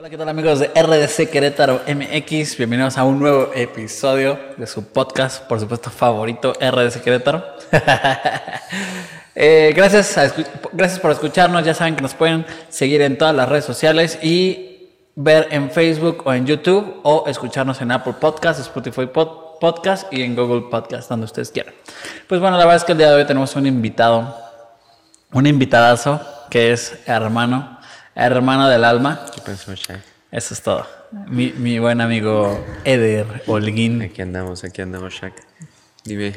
Hola, ¿qué tal amigos de RDC Querétaro MX? Bienvenidos a un nuevo episodio de su podcast, por supuesto, favorito, RDC Querétaro. Eh, gracias, gracias por escucharnos. Ya saben que nos pueden seguir en todas las redes sociales y ver en Facebook o en YouTube o escucharnos en Apple Podcast, Spotify Podcast y en Google Podcast, donde ustedes quieran. Pues bueno, la verdad es que el día de hoy tenemos un invitado, un invitadazo que es hermano hermano del alma. Eso es todo. Mi, mi buen amigo Eder Holguín. Aquí andamos, aquí andamos, Shaq. Dime,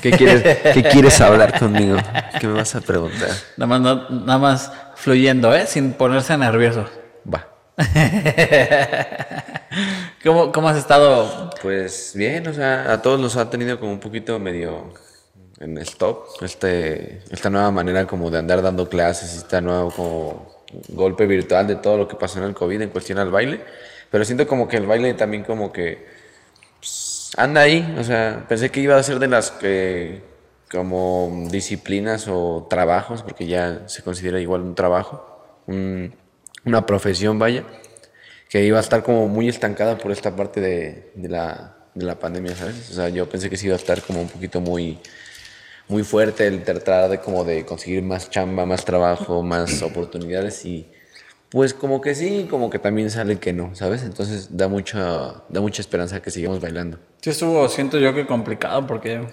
¿qué, quieres, ¿qué quieres hablar conmigo? ¿Qué me vas a preguntar? Nada más, nada más fluyendo, ¿eh? Sin ponerse nervioso. Va. ¿Cómo, ¿Cómo has estado? Pues bien, o sea, a todos nos ha tenido como un poquito medio en stop, este, esta nueva manera como de andar dando clases, esta nueva como golpe virtual de todo lo que pasó en el COVID en cuestión al baile. Pero siento como que el baile también como que pues, anda ahí. O sea, pensé que iba a ser de las que como disciplinas o trabajos, porque ya se considera igual un trabajo, una profesión, vaya, que iba a estar como muy estancada por esta parte de, de, la, de la pandemia, ¿sabes? O sea, yo pensé que sí iba a estar como un poquito muy muy fuerte el tratar de como de conseguir más chamba, más trabajo, más oportunidades y pues como que sí, como que también sale que no, ¿sabes? Entonces da mucha, da mucha esperanza que sigamos bailando. Sí estuvo, siento yo que complicado porque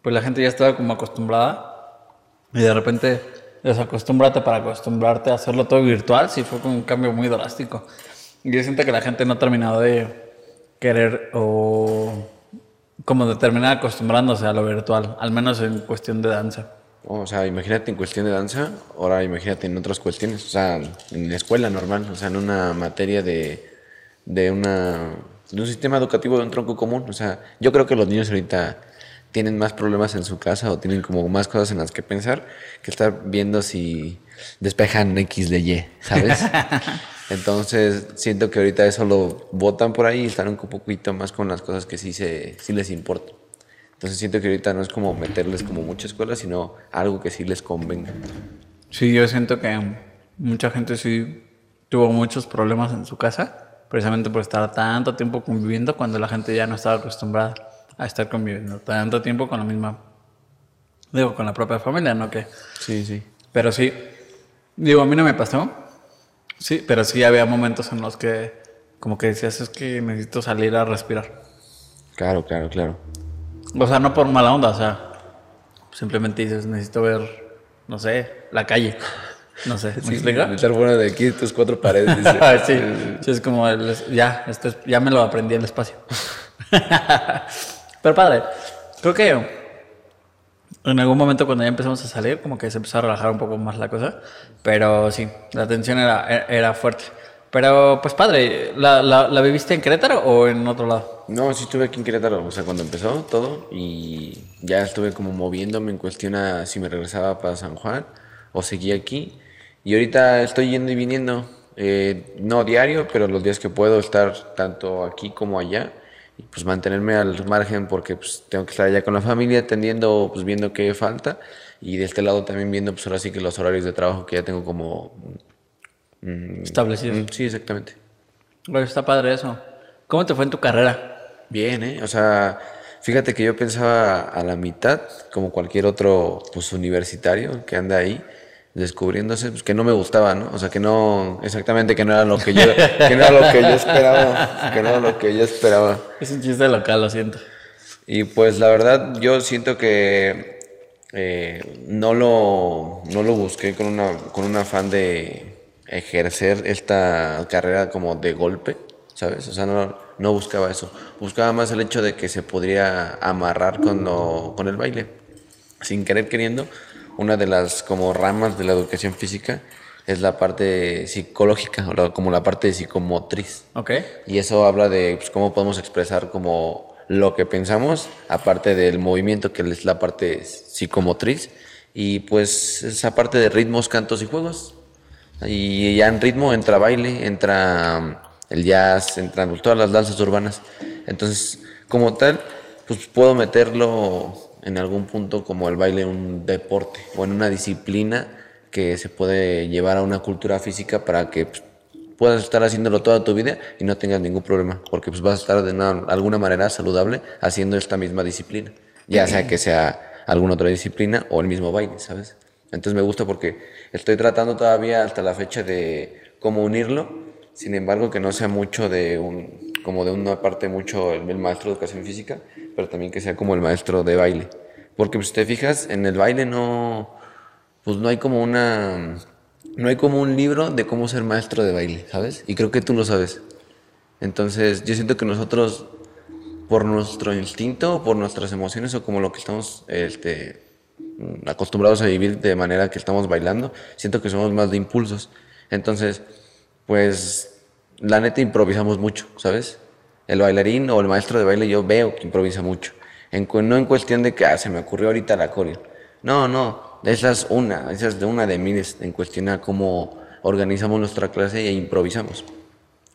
pues la gente ya estaba como acostumbrada y de repente desacostúmbrate para acostumbrarte a hacerlo todo virtual, sí fue como un cambio muy drástico. Y yo siento que la gente no ha terminado de querer o como de terminar acostumbrándose a lo virtual, al menos en cuestión de danza. O sea, imagínate en cuestión de danza, ahora imagínate en otras cuestiones, o sea, en la escuela normal, o sea, en una materia de, de, una, de un sistema educativo de un tronco común. O sea, yo creo que los niños ahorita tienen más problemas en su casa o tienen como más cosas en las que pensar que estar viendo si despejan X de Y, ¿sabes? Entonces, siento que ahorita eso lo votan por ahí y están un poquito más con las cosas que sí, se, sí les importan. Entonces, siento que ahorita no es como meterles como mucha escuela, sino algo que sí les convenga. Sí, yo siento que mucha gente sí tuvo muchos problemas en su casa, precisamente por estar tanto tiempo conviviendo cuando la gente ya no estaba acostumbrada a estar conviviendo tanto tiempo con la misma, digo, con la propia familia, ¿no? Que, sí, sí. Pero sí, digo, a mí no me pasó, Sí, pero sí había momentos en los que como que decías, es que necesito salir a respirar. Claro, claro, claro. O sea, no por mala onda, o sea, simplemente dices, necesito ver, no sé, la calle. No sé, ¿me sí, explica? Estar fuera de aquí, tus cuatro paredes. sí, sí, es como, ya, esto ya me lo aprendí en el espacio. Pero padre, creo que en algún momento cuando ya empezamos a salir, como que se empezó a relajar un poco más la cosa. Pero sí, la tensión era, era fuerte. Pero pues padre, ¿la, la, viviste en Querétaro o en otro lado? No, sí estuve aquí en Querétaro, o sea, cuando empezó todo y ya estuve como moviéndome en cuestión a si me regresaba para San Juan o seguía aquí. Y ahorita estoy yendo y viniendo, eh, no diario, pero los días que puedo estar tanto aquí como allá y pues mantenerme al margen porque pues tengo que estar allá con la familia atendiendo, pues viendo qué falta y de este lado también viendo pues ahora sí que los horarios de trabajo que ya tengo como mm, establecidos. Mm, sí, exactamente. Bueno, está padre eso. ¿Cómo te fue en tu carrera? Bien, ¿eh? O sea, fíjate que yo pensaba a la mitad, como cualquier otro pues universitario que anda ahí, descubriéndose, pues que no me gustaba, ¿no? O sea, que no, exactamente que no era lo que yo, que no era lo que yo esperaba, que no era lo que yo esperaba. Es un chiste local, lo siento. Y pues la verdad, yo siento que eh, no, lo, no lo busqué con, una, con un afán de ejercer esta carrera como de golpe, ¿sabes? O sea, no, no buscaba eso. Buscaba más el hecho de que se podría amarrar con, con el baile, sin querer queriendo una de las como ramas de la educación física es la parte psicológica, como la parte psicomotriz. Y eso habla de pues, cómo podemos expresar como lo que pensamos, aparte del movimiento, que es la parte psicomotriz, y pues esa parte de ritmos, cantos y juegos. Y ya en ritmo entra baile, entra um, el jazz, entran todas las danzas urbanas. Entonces, como tal, pues puedo meterlo en algún punto como el baile un deporte o en una disciplina que se puede llevar a una cultura física para que pues, puedas estar haciéndolo toda tu vida y no tengas ningún problema, porque pues vas a estar de una- alguna manera saludable haciendo esta misma disciplina, ya sea que sea alguna otra disciplina o el mismo baile, ¿sabes? Entonces me gusta porque estoy tratando todavía hasta la fecha de cómo unirlo, sin embargo que no sea mucho de un, como de una parte mucho el, el maestro de educación física, pero también que sea como el maestro de baile, porque pues, si te fijas en el baile no, pues no hay como una, no hay como un libro de cómo ser maestro de baile, ¿sabes? Y creo que tú lo sabes. Entonces yo siento que nosotros por nuestro instinto, por nuestras emociones o como lo que estamos este, acostumbrados a vivir de manera que estamos bailando, siento que somos más de impulsos. Entonces, pues la neta improvisamos mucho, ¿sabes? El bailarín o el maestro de baile yo veo que improvisa mucho. En no en cuestión de que ah, se me ocurrió ahorita la coreo. No, no, esa es una, esa es de una de miles en cuestión a cómo organizamos nuestra clase e improvisamos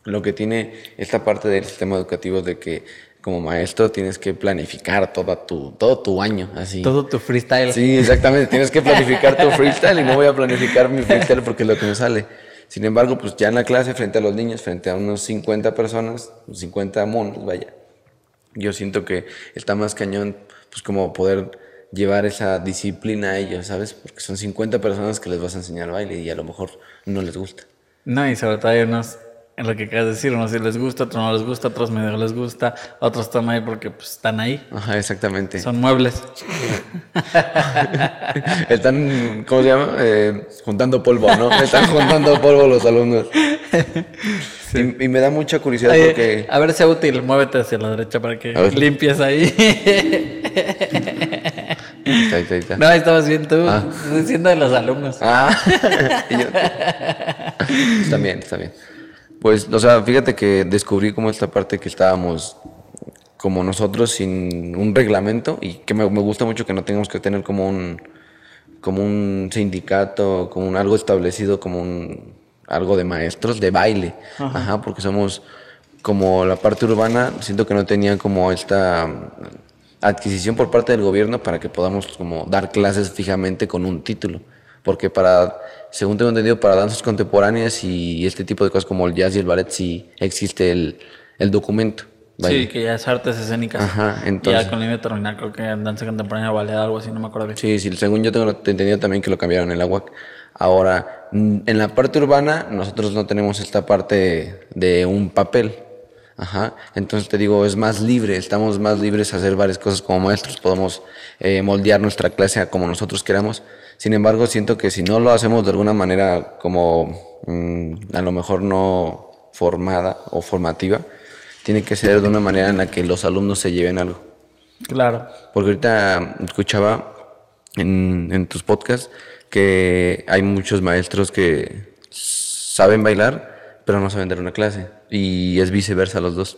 lo que tiene esta parte del sistema educativo de que como maestro tienes que planificar toda tu, todo tu año, así. Todo tu freestyle. Sí, exactamente, tienes que planificar tu freestyle y no voy a planificar mi freestyle porque es lo que me sale. Sin embargo, pues ya en la clase, frente a los niños, frente a unos 50 personas, 50 monos, vaya, yo siento que está más cañón, pues como poder llevar esa disciplina a ellos, ¿sabes? Porque son 50 personas que les vas a enseñar baile y a lo mejor no les gusta. No, y sobre todo hay unos, en lo que acabas de decir, unos sí les gusta, otros no les gusta, otros medio les gusta, otros están ahí porque pues, están ahí. Ajá, exactamente. Son muebles. Están, ¿cómo se llama? Eh, juntando polvo, ¿no? Están juntando polvo los alumnos. Y, y me da mucha curiosidad Oye, porque... A ver, sea útil, muévete hacia la derecha para que limpies ahí. Ahí está, ahí está. no, ahí estabas bien tú, Ah. diciendo de los alumnos. Ah, yo- está bien, está bien. Pues, o sea, fíjate que descubrí como esta parte que estábamos como nosotros sin un reglamento y que me, me gusta mucho que no tengamos que tener como un como un sindicato, como un algo establecido, como un algo de maestros de baile, Ajá, porque somos como la parte urbana, siento que no tenía como esta adquisición por parte del gobierno para que podamos como dar clases fijamente con un título, porque para, según tengo entendido, para danzas contemporáneas y este tipo de cosas como el jazz y el ballet sí existe el, el documento. vaya. Sí, que ya es artes escénicas. Ajá, entonces- Ya con línea terminal, creo que en danza contemporánea ballet, algo así, no me acuerdo bien. Sí, sí, según yo tengo entendido también que lo cambiaron en la UAC. Ahora, en la parte urbana, nosotros no tenemos esta parte de un papel. Ajá. Entonces te digo, es más libre, estamos más libres a hacer varias cosas como maestros, podemos eh, moldear nuestra clase a como nosotros queramos. Sin embargo, siento que si no lo hacemos de alguna manera como mm, a lo mejor no formada o formativa, tiene que ser de una manera en la que los alumnos se lleven algo. Claro. Porque ahorita escuchaba en, en tus podcasts que hay muchos maestros que saben bailar, pero no saben dar una clase. Y es viceversa los dos.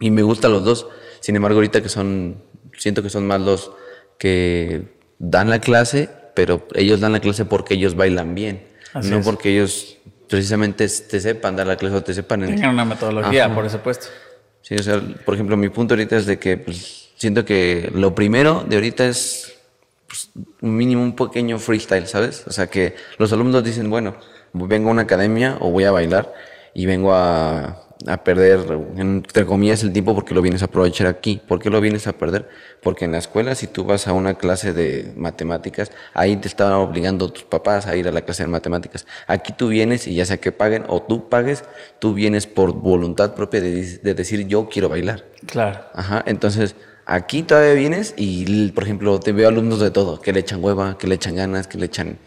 Y me gustan los dos. Sin embargo, ahorita que son, siento que son más los que dan la clase, pero ellos dan la clase porque ellos bailan bien. Así no es. porque ellos precisamente te sepan dar la clase o te sepan... en- Tienen una metodología, Ajá. por supuesto. Sí, o sea, por ejemplo, mi punto ahorita es de que pues, siento que lo primero de ahorita es pues, un mínimo, un pequeño freestyle, ¿sabes? O sea, que los alumnos dicen, bueno, vengo a una academia o voy a bailar y vengo a, a perder, entre comillas, el tiempo porque lo vienes a aprovechar aquí. ¿Por qué lo vienes a perder? Porque en la escuela, si tú vas a una clase de matemáticas, ahí te estaban obligando tus papás a ir a la clase de matemáticas. Aquí tú vienes y ya sea que paguen o tú pagues, tú vienes por voluntad propia de, de decir yo quiero bailar. Claro. Ajá, entonces aquí todavía vienes y, por ejemplo, te veo alumnos de todo, que le echan hueva, que le echan ganas, que le echan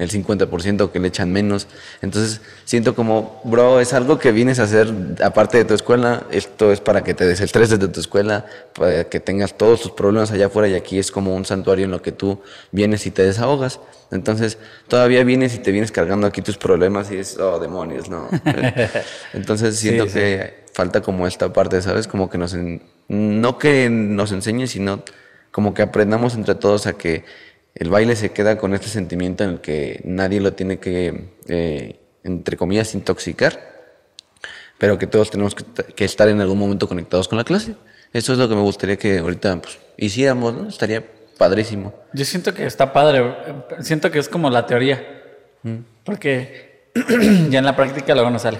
el 50%, que le echan menos. Entonces siento como, bro, es algo que vienes a hacer aparte de tu escuela, esto es para que te desestreses de tu escuela, para que tengas todos tus problemas allá afuera y aquí es como un santuario en lo que tú vienes y te desahogas. Entonces todavía vienes y te vienes cargando aquí tus problemas y es, oh, demonios, no. Entonces siento sí. que falta como esta parte, ¿sabes? Como que nos, en- no que nos enseñe, sino como que aprendamos entre todos a que el baile se queda con este sentimiento en el que nadie lo tiene que, eh, entre comillas, intoxicar, pero que todos tenemos que, que estar en algún momento conectados con la clase. Eso es lo que me gustaría que ahorita pues, hiciéramos, ¿no? Estaría padrísimo. Yo siento que está padre. Siento que es como la teoría. Porque ya en la práctica luego no sale.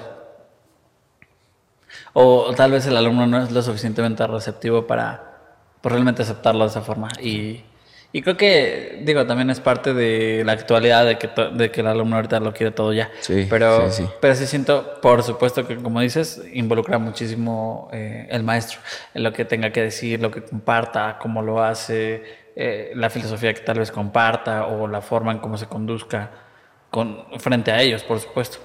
O tal vez el alumno no es lo suficientemente receptivo para pues, realmente aceptarlo de esa forma. Y, y creo que, digo, también es parte de la actualidad de que, de que el alumno ahorita lo quiere todo ya. Sí, pero, sí, sí. pero sí siento, por supuesto que como dices, involucra muchísimo eh, el maestro en lo que tenga que decir, lo que comparta, cómo lo hace, eh, la filosofía que tal vez comparta o la forma en cómo se conduzca con, frente a ellos, por supuesto.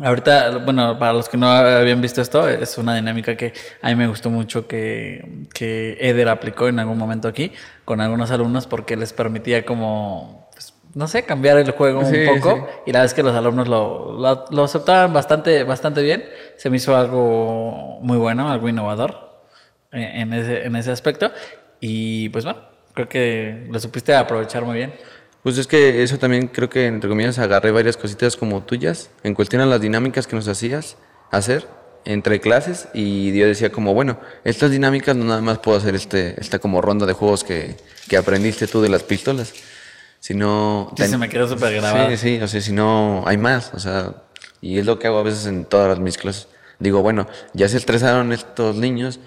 Ahorita, bueno, para los que no habían visto esto, es una dinámica que a mí me gustó mucho que, que Eder aplicó en algún momento aquí con algunos alumnos porque les permitía como, pues, no sé, cambiar el juego Sí, un poco sí. y la es que los alumnos lo, lo, lo aceptaban bastante, bastante bien. Se me hizo algo muy bueno, algo innovador en ese, en ese aspecto y pues bueno, creo que lo supiste aprovechar muy bien. Pues es que eso también creo que, entre comillas, agarré varias cositas como tuyas en cuestión a las dinámicas que nos hacías hacer entre clases y yo decía como, bueno, estas dinámicas no nada más puedo hacer este, esta como ronda de juegos que, que aprendiste tú de las pistolas, sino... Sí, se me quedó súper grabado. Sí, sí, o sea, si no, hay más, o sea, y es lo que hago a veces en todas las- mis clases. Digo, bueno, ya se estresaron estos niños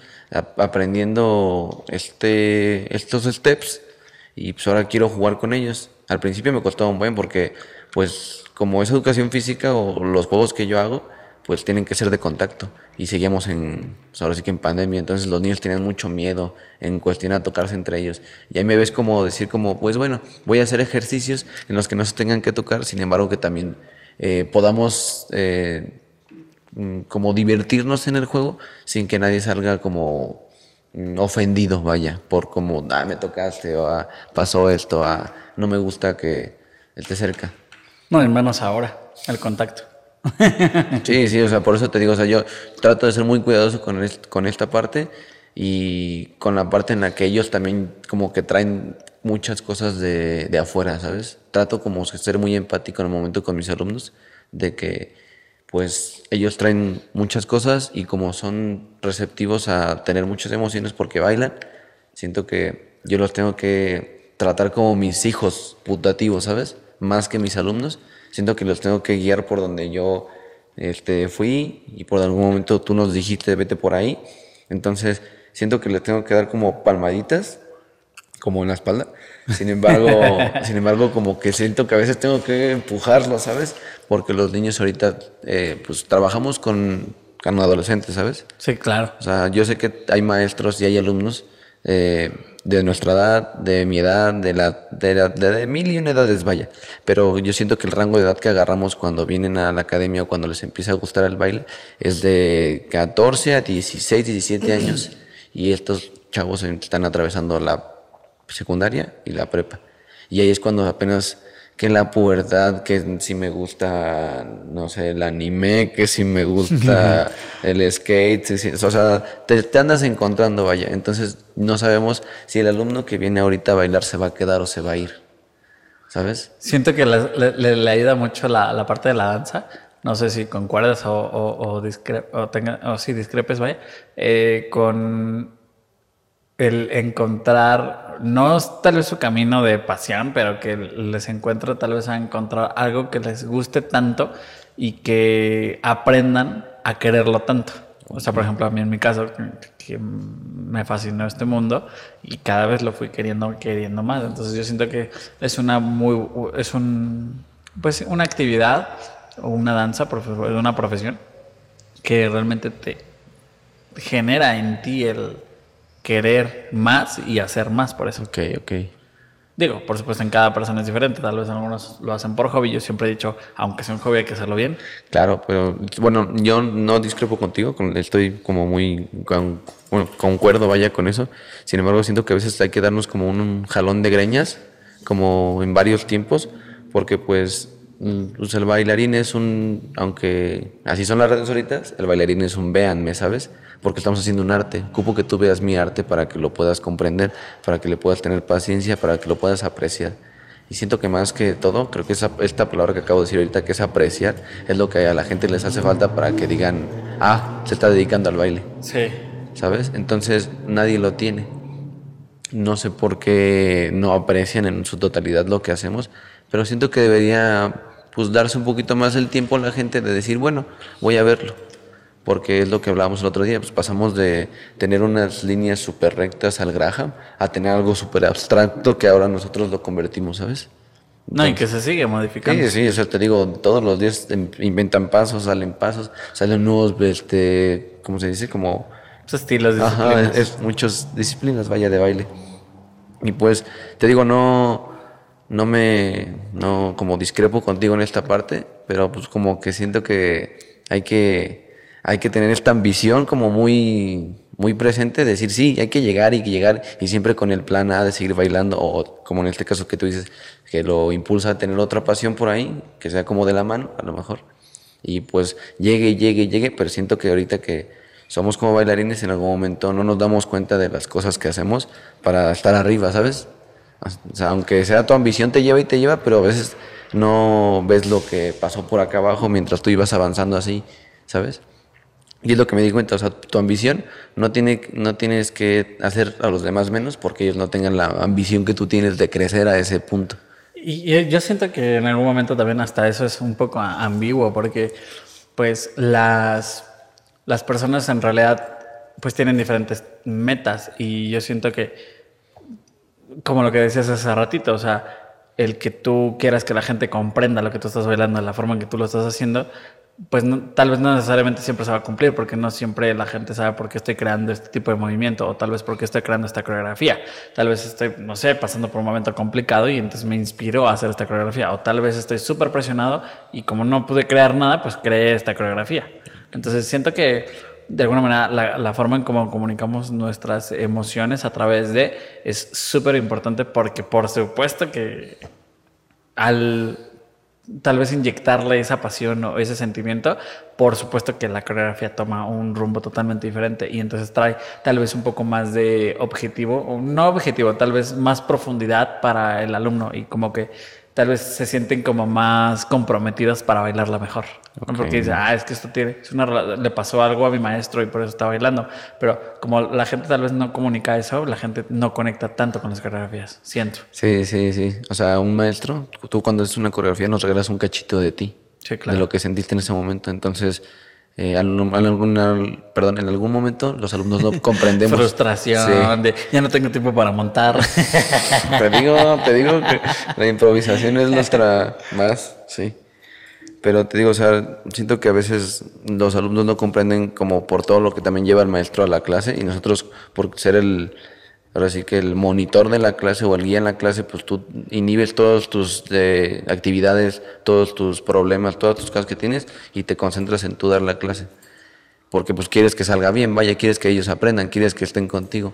aprendiendo este, estos steps y pues ahora quiero jugar con ellos. Al principio me costó un buen porque pues como es educación física o los juegos que yo hago, pues tienen que ser de contacto y seguíamos en, pues, ahora sí que en pandemia, entonces los niños tenían mucho miedo en cuestión a tocarse entre ellos. Y ahí me ves como decir como, pues bueno, voy a hacer ejercicios en los que no se tengan que tocar, sin embargo que también eh, podamos eh, mm, como divertirnos en el juego sin que nadie salga como mm, ofendido, vaya, por como, ah, me tocaste, o ah, pasó esto, ah, no me gusta que esté cerca. No, y menos ahora, el contacto. Sí, sí, o sea, por eso te digo, o sea, yo trato de ser muy cuidadoso con, con esta parte y con la parte en la que ellos también como que traen muchas cosas de, de afuera, ¿sabes? Trato como ser muy empático en el momento con mis alumnos, de que pues ellos traen muchas cosas y como son receptivos a tener muchas emociones porque bailan, siento que yo los tengo que tratar como mis hijos putativos, ¿sabes? Más que mis alumnos. Siento que los tengo que guiar por donde yo este, fui y por algún momento tú nos dijiste vete por ahí. Entonces, siento que les tengo que dar como palmaditas, como en la espalda. Sin embargo, sin embargo, como que siento que a veces tengo que empujarlos, ¿sabes? Porque los niños ahorita, eh, pues trabajamos con, con adolescentes, ¿sabes? Sí, claro. O sea, yo sé que hay maestros y hay alumnos eh, de nuestra edad, de mi edad, de la de, la- de, de mil y una edades, vaya. Pero yo siento que el rango de edad que agarramos cuando vienen a la academia o cuando les empieza a gustar el baile es de 14 a 16, 17 años. Y estos chavos están atravesando la secundaria y la prepa. Y ahí es cuando apenas que la pubertad, que si me gusta, no sé, el anime, que si me gusta el skate, sí, o sea, te, te andas encontrando, vaya. Entonces no sabemos si el alumno que viene ahorita a bailar se va a quedar o se va a ir. ¿Sabes? Siento que le, le- le- le ayuda mucho la, la parte de la danza. No sé si concuerdas o, o, o, discre- o, tenga- o si discrepes, vaya, eh, con el encontrar, no tal vez su camino de pasión, pero que les encuentre tal vez a encontrar algo que les guste tanto y que aprendan a quererlo tanto. O sea, por ejemplo, a mí en mi caso, que, me fascinó este mundo y cada vez lo fui queriendo, queriendo más. Entonces yo siento que es una muy, es un, pues una actividad o una danza, una profesión que realmente te genera en ti el querer más y hacer más por eso. Ok, ok. Digo, por supuesto, en cada persona es diferente. Tal vez algunos lo hacen por hobby. Yo siempre he dicho, aunque sea un hobby, hay que hacerlo bien. Claro, pero bueno, yo no discrepo contigo, con- estoy como muy con- bueno, concuerdo, vaya con eso. Sin embargo, siento que a veces hay que darnos como un, un jalón de greñas, como en varios tiempos, porque pues, mm, pues el bailarín es un, aunque así son las redes ahorita, el bailarín es un véanme, ¿sabes? Porque estamos haciendo un arte. Ocupo que tú veas mi arte para que lo puedas comprender, para que le puedas tener paciencia, para que lo puedas apreciar. Y siento que más que todo, creo que esa, esta palabra que acabo de decir ahorita, que es apreciar, es lo que a la gente les hace falta para que digan, ah, se está dedicando al baile, Sí. ¿sabes? Entonces nadie lo tiene. No sé por qué no aprecian en su totalidad lo que hacemos, pero siento que debería pues darse un poquito más el tiempo a la gente de decir, bueno, voy a verlo. Porque es lo que hablábamos el otro día, pues pasamos de tener unas líneas súper rectas al Graham a tener algo súper abstracto que ahora nosotros lo convertimos, ¿sabes? No, y que se sigue modificando. Sí, sí, o sea, te digo, todos los días inventan pasos, salen pasos, salen nuevos, este, ¿cómo se dice? Como... Estilos, Ajá, es, es muchas disciplinas, vaya de baile. Y pues, te digo, no, no me, no, como discrepo contigo en esta parte, pero pues como que siento que hay que, hay que tener esta ambición como muy, muy presente, decir sí, hay que llegar y llegar y siempre con el plan A de seguir bailando o como en este caso que tú dices, que lo impulsa a tener otra pasión por ahí, que sea como de la mano, a lo mejor. Y pues llegue, llegue, llegue, pero siento que ahorita que somos como bailarines, en algún momento no nos damos cuenta de las cosas que hacemos para estar arriba, ¿sabes? Aunque sea tu ambición te lleva y te lleva, pero a veces no ves lo que pasó por acá abajo mientras tú ibas avanzando así, ¿sabes? Y es lo que me di cuenta, o sea, tu ambición no, tiene, no tienes que hacer a los demás menos porque ellos no tengan la ambición que tú tienes de crecer a ese punto. Y yo siento que en algún momento también hasta eso es un poco ambiguo, porque pues las, las personas en realidad pues tienen diferentes metas y yo siento que, como lo que decías hace ratito, o sea, el que tú quieras que la gente comprenda lo que tú estás bailando, la forma en que tú lo estás haciendo, pues tal vez no necesariamente siempre se va a cumplir, porque no siempre la gente sabe por qué estoy creando este tipo de movimiento, o tal vez por qué estoy creando esta coreografía. Tal vez estoy, no sé, pasando por un momento complicado y entonces me inspiró a hacer esta coreografía, o tal vez estoy súper presionado y como no pude crear nada, pues creé esta coreografía. Entonces siento que de alguna manera la, la forma en cómo comunicamos nuestras emociones a través de es súper importante porque por supuesto que al tal vez inyectarle esa pasión o ese sentimiento, por supuesto que la coreografía toma un rumbo totalmente diferente y entonces trae tal vez un poco más de objetivo, o no objetivo, tal vez más profundidad para el alumno y como que tal vez se sienten como más comprometidos para bailarla mejor. Porque dice, ah, es que esto tiene, es una, le pasó algo a mi maestro y por eso está bailando. Pero como la gente tal vez no comunica eso, la gente no conecta tanto con las coreografías, siento. Sí, sí, sí. O sea, un maestro, tú cuando haces una coreografía nos regalas un cachito de ti. Sí, claro. De lo que sentiste en ese momento. Entonces, eh, algún, perdón, en algún momento los alumnos no comprendemos. Frustración, de ya no tengo tiempo para montar. te digo, te digo que la improvisación es nuestra más, sí. Pero te digo, o sea, siento que a veces los alumnos no comprenden como por todo lo que también lleva el maestro a la clase y nosotros por ser el, Ahora sí que el monitor de la clase o el guía en la clase, pues tú inhibes todas tus eh, actividades, todos tus problemas, todas tus cosas que tienes y te concentras en tú dar la clase. Porque pues quieres que salga bien, vaya, quieres que ellos aprendan, quieres que estén contigo.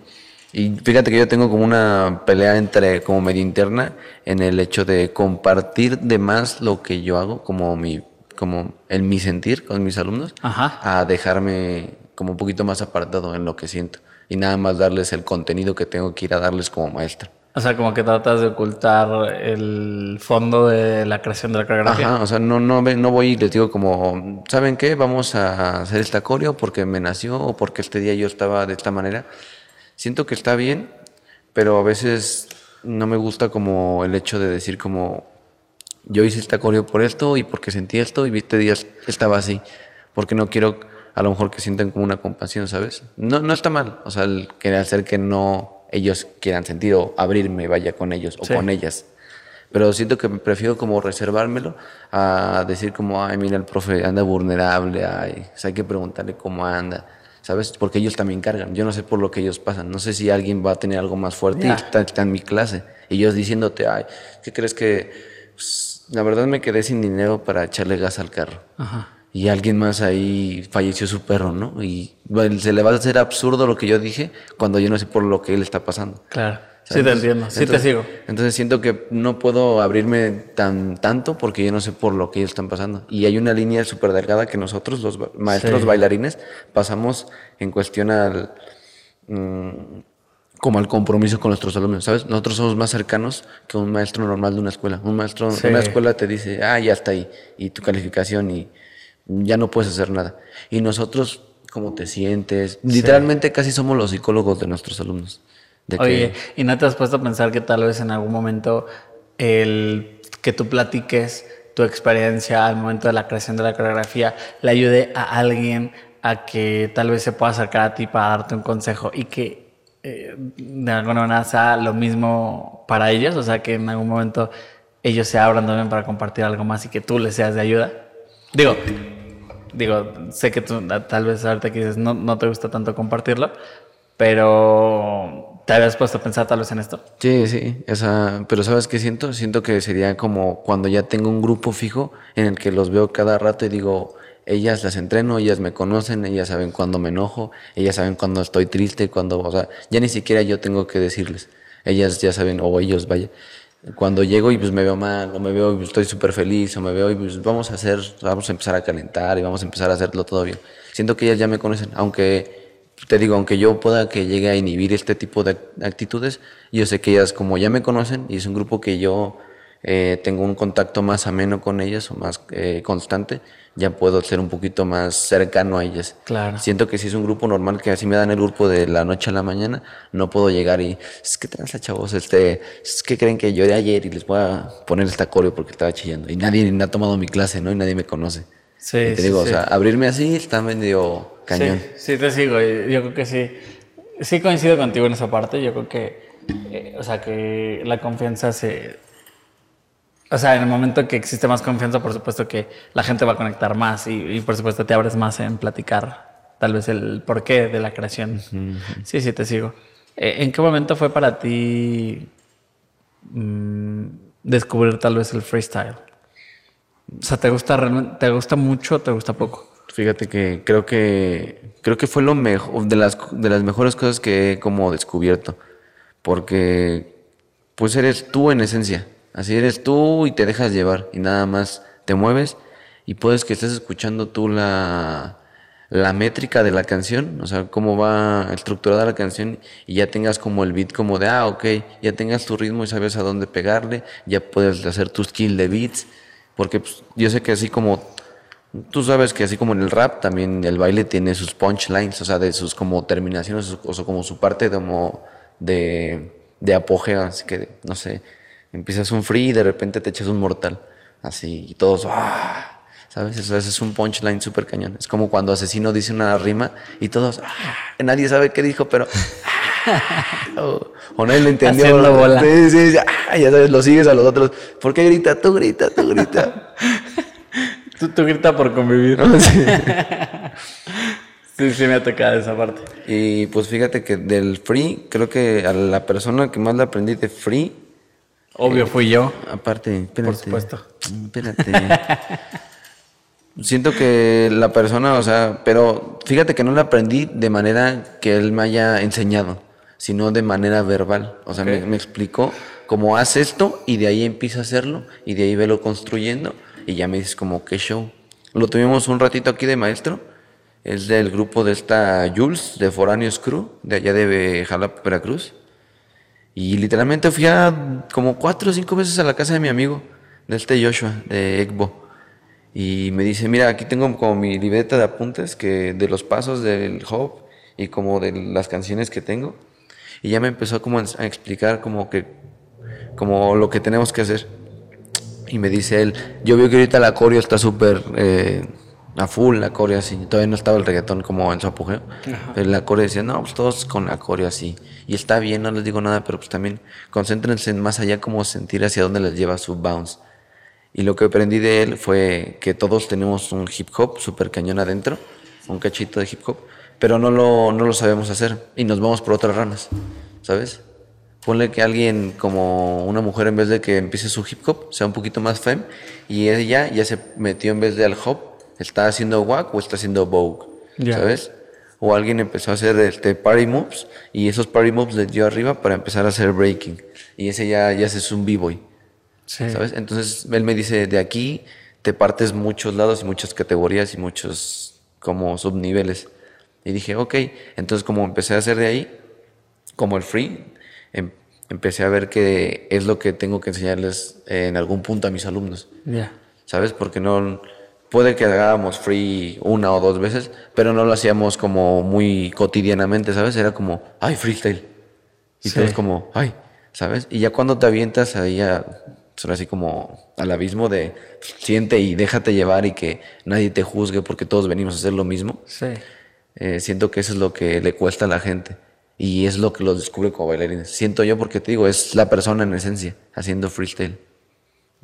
Y fíjate que yo tengo como una pelea entre, como media interna, en el hecho de compartir de más lo que yo hago, como mi, como en mi sentir con mis alumnos, a dejarme como un poquito más apartado en lo que siento y nada más darles el contenido que tengo que ir a darles como maestro. O sea, como que tratas de ocultar el fondo de la creación de la coreografía. Ajá, o sea, no, no, no voy y les digo como, ¿saben qué? Vamos a hacer esta coreo porque me nació o porque este día yo estaba de esta manera. Siento que está bien, pero a veces no me gusta como el hecho de decir como, yo hice esta coreo por esto y porque sentí esto y este día estaba así. Porque no quiero a lo mejor que sienten como una compasión, ¿sabes? No, no está mal, o sea, el querer hacer que no ellos quieran sentir o abrirme, vaya con ellos o con ellas. Pero siento que prefiero como reservármelo a decir como, ay, mira, el profe anda vulnerable, ay, o sea, hay que preguntarle cómo anda, ¿sabes? Porque ellos también cargan. Yo no sé por lo que ellos pasan. No sé si alguien va a tener algo más fuerte y está, en mi clase. Y ellos diciéndote, ay, ¿qué crees que...? Pues, la verdad me quedé sin dinero para echarle gas al carro. Ajá y alguien más ahí falleció su perro, ¿no? Y se le va a hacer absurdo lo que yo dije cuando yo no sé por lo que él está pasando. Claro. Sí, te entiendo, sí te sigo. Entonces siento que no puedo abrirme tan tanto porque yo no sé por lo que ellos están pasando. Y hay una línea súper delgada que nosotros, los maestros bailarines, pasamos en cuestión al... Mm, como al compromiso con nuestros alumnos, ¿sabes? Nosotros somos más cercanos que un maestro normal de una escuela. Un maestro de una escuela te dice, ah, ya está ahí, y tu calificación, y ya no puedes hacer nada. Y nosotros, ¿cómo te sientes? Literalmente casi somos los psicólogos de nuestros alumnos. Oye, ¿y no te has puesto a pensar que tal vez en algún momento el que tú platiques tu experiencia al momento de la creación de la coreografía le ayude a alguien a que tal vez se pueda acercar a ti para darte un consejo y que eh, de alguna manera sea lo mismo para ellos, o sea, que en algún momento ellos se abran también para compartir algo más y que tú les seas de ayuda. Digo, digo, sé que tú tal vez ahorita que dices no, no te gusta tanto compartirlo, pero ¿te habías puesto a pensar tal vez en esto? Sí, sí, esa, pero ¿sabes qué siento? Siento que sería como cuando ya tengo un grupo fijo en el que los veo cada rato y digo, ellas las entreno, ellas me conocen, ellas saben cuando me enojo, ellas saben cuando estoy triste, cuando, o sea, ya ni siquiera yo tengo que decirles, ellas ya saben, o ellos, vaya. Cuando llego y pues me veo mal, o me veo y pues, estoy súper feliz, o me veo y pues vamos a hacer, vamos a empezar a calentar y vamos a empezar a hacerlo todo bien. Siento que ellas ya me conocen, aunque te digo, aunque yo pueda que llegue a inhibir este tipo de actitudes, yo sé que ellas como ya me conocen y es un grupo que yo eh, tengo un contacto más ameno con ellas o más eh, constante, ya puedo ser un poquito más cercano a ellas. Claro. Siento que si es un grupo normal, que así me dan el grupo de la noche a la mañana, no puedo llegar y, es que transa chavos, este, es que creen que yo de ayer y les voy a poner esta coreo porque estaba chillando. Y nadie ha tomado mi clase, ¿no? Y nadie me conoce. Sí, y te sí, digo, sí. o sea, abrirme así está medio cañón. Sí, sí, te sigo. Yo creo que sí. Sí coincido contigo en esa parte. Yo creo que, eh, o sea, que la confianza se... O sea, en el momento que existe más confianza, por supuesto que la gente va a conectar más y, y por supuesto te abres más en platicar tal vez el porqué de la creación. Sí, sí, te sigo. Eh, ¿En qué momento fue para ti mm, descubrir tal vez el freestyle? O sea, ¿te gusta realmente, te gusta mucho o te gusta poco? Fíjate que creo que creo que fue lo mejor de las de las mejores cosas que he como descubierto, porque pues eres tú en esencia, así eres tú y te dejas llevar y nada más te mueves y puedes que estés escuchando tú la la métrica de la canción, o sea, cómo va estructurada la canción y ya tengas como el beat como de, ah, ok, ya tengas tu ritmo y sabes a dónde pegarle, ya puedes hacer tu skill de beats, porque pues, yo sé que así como Tú sabes que así como en el rap, también el baile tiene sus punchlines, o sea, de sus como terminaciones, o como su parte como de, de apogeo, así que, no sé, empiezas un free y de repente te echas un mortal, así, y todos, ¡ah! ¿sabes? Eso, eso es un punchline súper cañón. Es como cuando Asesino dice una rima y todos, ¡ah! nadie sabe qué dijo, pero... ¡ah! o, o nadie lo entendió. Haciendo bola. Sí, sí, sí, ¡ah! ya sabes, lo sigues a los otros. ¿Por qué grita? Tú grita, tú grita. Tú, tú grita por convivir. sí, sí me ha tocado esa parte. Y pues fíjate que del free, creo que a la persona que más le aprendí de free, Obvio fui yo. aparte, espérate, Por supuesto. Espérate. Siento que la persona, o sea, pero fíjate que no la aprendí de manera que él me haya enseñado, sino de manera verbal. O sea, me, me explicó cómo haz esto y de ahí empieza a hacerlo y de ahí velo construyendo y ya me dices como qué show. Lo tuvimos un ratito aquí de maestro. Es del grupo de esta Jules, de Foráneos Crew, de allá de Jalapa, Veracruz. Y literalmente fui a como cuatro o cinco veces a la casa de mi amigo, de este Joshua, de Egbo. Y me dice, mira, aquí tengo como mi libreta de apuntes que de los pasos del hop y como de las canciones que tengo. Y ya me empezó como a explicar como que, como lo que tenemos que hacer. Y me dice él, yo veo que ahorita la coreo está súper eh, a full, la coreo así. Todavía no estaba el reggaetón como en su apogeo. Pero la coreo decía, no, pues todos con la coreo así. Y está bien, no les digo nada, pero pues también concéntrense en más allá como sentir hacia dónde les lleva su bounce. Y lo que aprendí de él fue que todos tenemos un hip hop súper cañón adentro, un cachito de hip hop, pero no lo, no lo sabemos hacer y nos vamos por otras ramas, ¿sabes? Ponle que alguien como una mujer en vez de que empiece su hip hop sea un poquito más fem y ella ya se metió en vez de al hop, está haciendo wack o está haciendo vogue. ¿sabes? O alguien empezó a hacer este party moves y esos party moves le dio arriba para empezar a hacer breaking y ese ya, ya es un b-boy. Sí. ¿Sabes? Entonces él me dice, de aquí te partes muchos lados y muchas categorías y muchos como subniveles. Y dije, ok, entonces como empecé a hacer de ahí, como el free, em- empecé a ver que es lo que tengo que enseñarles eh, en algún punto a mis alumnos. ¿Sabes? Porque no... Puede que hagamos free una o dos veces, pero no lo hacíamos como muy cotidianamente, ¿sabes? Era como, ay, freestyle. Y Sí. todos como, ay, ¿sabes? Y ya cuando te avientas ahí a son así como al abismo de siente y déjate llevar y que nadie te juzgue porque todos venimos a hacer lo mismo. Sí. Eh, siento que eso es lo que le cuesta a la gente y es lo que los descubre como bailarines. Siento yo porque te digo, es la persona en esencia haciendo freestyle.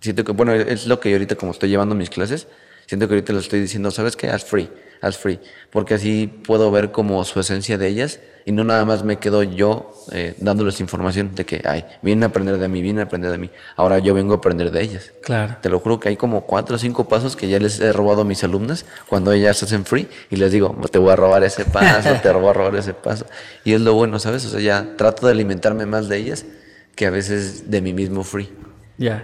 Siento que, bueno, es lo que yo ahorita como estoy llevando mis clases, siento que ahorita lo estoy diciendo, ¿sabes qué? Haz free, haz free, porque así puedo ver como su esencia de ellas y no nada más me quedo yo eh, dándoles información de que, ay, vienen a aprender de mí, vienen a aprender de mí, ahora yo vengo a aprender de ellas. Claro. Te lo juro que hay como cuatro o cinco pasos que ya les he robado a mis alumnas cuando ellas hacen free y les digo, te voy a robar ese paso, te voy a robar ese paso. Y es lo bueno, ¿sabes? O sea, ya trato de alimentarme más de ellas que a veces de mí mismo free. Ya.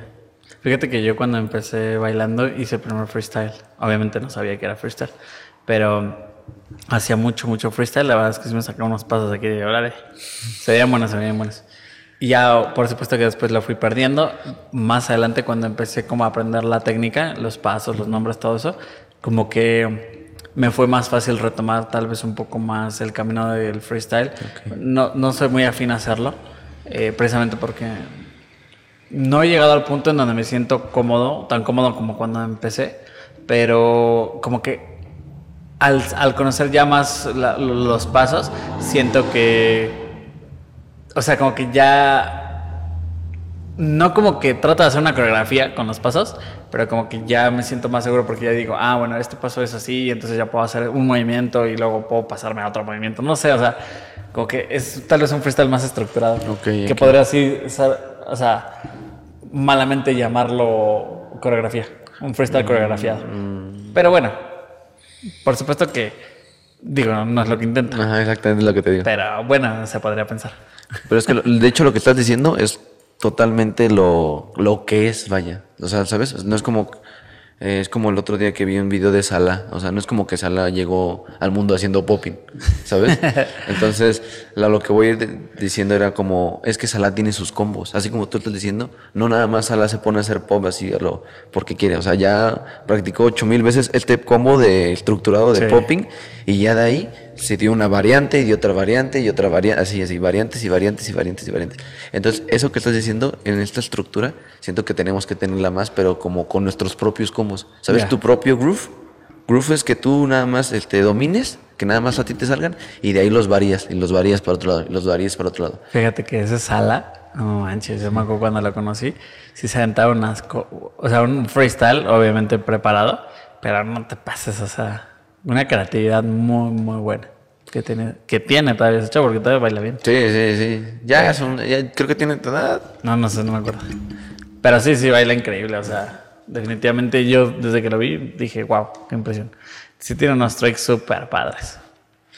Fíjate que yo cuando empecé bailando hice primero freestyle. Obviamente no sabía que era freestyle, pero hacía mucho, mucho freestyle. La verdad es que sí me sacaba unos pasos aquí de órale. Se veían buenos, se veían buenos. Y ya, por supuesto que después lo fui perdiendo. Más adelante, cuando empecé como a aprender la técnica, los pasos, los nombres, todo eso, como que me fue más fácil retomar tal vez un poco más el camino del freestyle. No, no soy muy afín a hacerlo, eh, precisamente porque no he llegado al punto en donde me siento cómodo, tan cómodo como cuando empecé, pero como que al, al conocer ya más la- los pasos, siento que, o sea, como que ya, no como que trato de hacer una coreografía con los pasos, pero como que ya me siento más seguro porque ya digo, ah, bueno, este paso es así, y entonces ya puedo hacer un movimiento y luego puedo pasarme a otro movimiento, no sé, o sea, como que es tal vez un freestyle más estructurado, Ok, que podría así, o sea, malamente llamarlo coreografía, un freestyle coreografiado. Pero bueno, por supuesto que, digo, no es lo que intento, Ajá, exactamente lo que te digo. pero bueno, se podría pensar. Pero es que, lo- de hecho, lo que estás diciendo es totalmente lo, lo que es, vaya. O sea, ¿sabes? No es como... eh, es como el otro día que vi un video de Sala. O sea, no es como que Sala llegó al mundo haciendo popping, ¿sabes? Entonces, la- lo que voy a ir diciendo era como... Es que Sala tiene sus combos. Así como tú estás diciendo, no nada más Sala se pone a hacer pop así lo, porque quiere. O sea, ya practicó ocho mil veces este combo de estructurado de Sí. popping y ya de ahí se dio una variante y dio otra variante y otra variante, así, así, variantes y variantes y variantes y variantes. Entonces, eso que estás diciendo en esta estructura, siento que tenemos que tenerla más, pero como con nuestros propios combos. ¿Sabes? Tu propio groove. Groove es que tú nada más este, domines, que nada más a ti te salgan y de ahí los varías y los varías para otro lado y los varías para otro lado. Fíjate que esa sala, no manches, yo me acuerdo cuando la conocí, sí se aventaba unas, co- o sea, un freestyle, obviamente preparado, pero no te pases, o sea, una creatividad muy, muy buena que tiene, que tiene todavía ese chavo, porque todavía baila bien. Sí, sí, sí. Ya, son, ya creo que tiene tu edad. No, no sé, no me acuerdo. Pero sí, sí, baila increíble, o sea, definitivamente yo desde que lo vi dije, wow, qué impresión. Sí tiene unos tricks súper padres.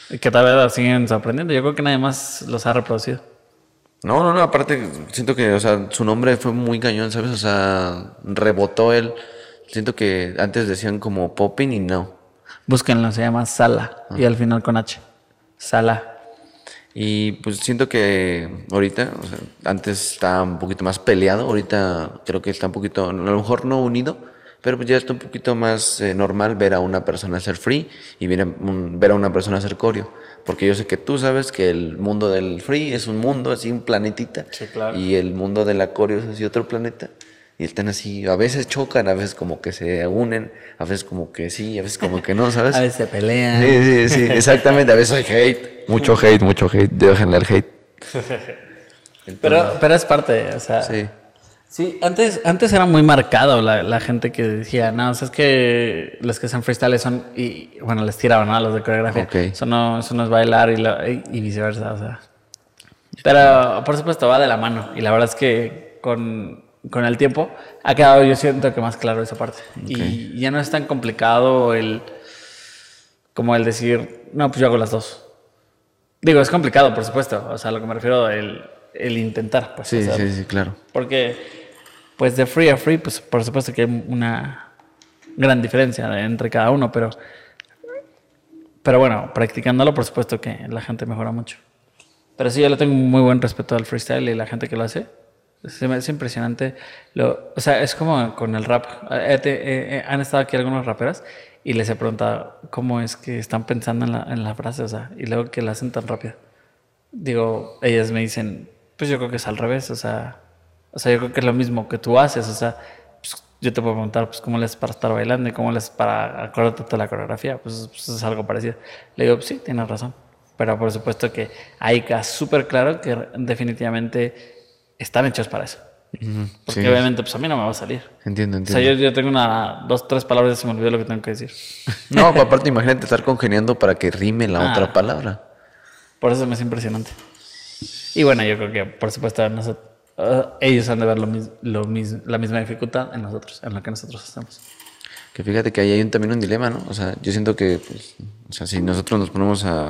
Y que todavía lo siguen sorprendiendo. Yo creo que nadie más los ha reproducido. No, no, no, aparte siento que, o sea, su nombre fue muy cañón, ¿sabes? O sea, rebotó él. Siento que antes decían como popping y no. Búsquenlo, se llama Sala. Y al final con H. Sala. Y pues siento que ahorita, o sea, antes estaba un poquito más peleado, ahorita creo que está un poquito, a lo mejor no unido, pero pues ya está un poquito más eh, normal ver a una persona hacer free y ver a, un- ver a una persona hacer coreo. Porque yo sé que tú sabes que el mundo del free es un mundo, así un planetita. Sí, claro. Y el mundo de la coreo es así otro planeta. Y están así, a veces chocan, a veces como que se unen, a veces como que sí, a veces como que no, ¿sabes? A veces se pelean. Sí, sí, sí, exactamente. A veces hay hate. Mucho hate, mucho hate. Déjenle el hate. Pero, pero es parte, o sea. Sí. Sí, antes, antes era muy marcado la, la gente que decía, no, o sea, es que los que hacen freestyle son, y bueno, les tiraban, ¿no? A los de coreografía. Ok. Eso, no, eso no es bailar y, lo- y, y viceversa, o sea. Pero, por supuesto, va de la mano. Y la verdad es que con, con el tiempo ha quedado, yo siento que más claro esa parte. Y ya no es tan complicado el, como el decir, no, pues yo hago las dos. Digo, es complicado, por supuesto. O sea, a lo que me refiero, el, el intentar, pues. Sí, sí, sí, claro. Porque, pues de free a free, pues por supuesto que hay una gran diferencia entre cada uno, pero, pero bueno, practicándolo, por supuesto que la gente mejora mucho. Pero sí, yo le tengo muy buen respeto al freestyle y la gente que lo hace. Se me hace impresionante. Lo, o sea, es como con el rap. Eh, te- eh, eh, han estado aquí algunos raperos y les he preguntado cómo es que están pensando en la, en la frase, o sea, y luego que la hacen tan rápido. Digo, ellas me dicen, pues yo creo que es al revés, o sea, O sea, yo creo que es lo mismo que tú haces. O sea, pues, yo te puedo preguntar, pues, ¿cómo le haces para estar bailando y cómo le haces para acordarte de la coreografía? Pues, pues, es algo parecido. Le digo, pues, sí, tienes razón. Pero por supuesto que ahí queda súper claro que definitivamente están hechos para eso. Porque sí. obviamente, pues a mí no me va a salir. Entiendo, O entiendo. sea, yo, yo tengo una, dos, tres palabras y se me olvidó lo que tengo que decir. No, aparte imagínate estar congeniando para que rime la Ah. otra palabra. Por eso me es impresionante. Y bueno, yo creo que, por supuesto, nosotros, eh, ellos han de ver lo mis- lo mis- la misma dificultad en nosotros, en lo que nosotros hacemos. Que fíjate que ahí hay un, también un dilema, ¿no? O sea, yo siento que, pues, o sea, si nosotros nos ponemos a,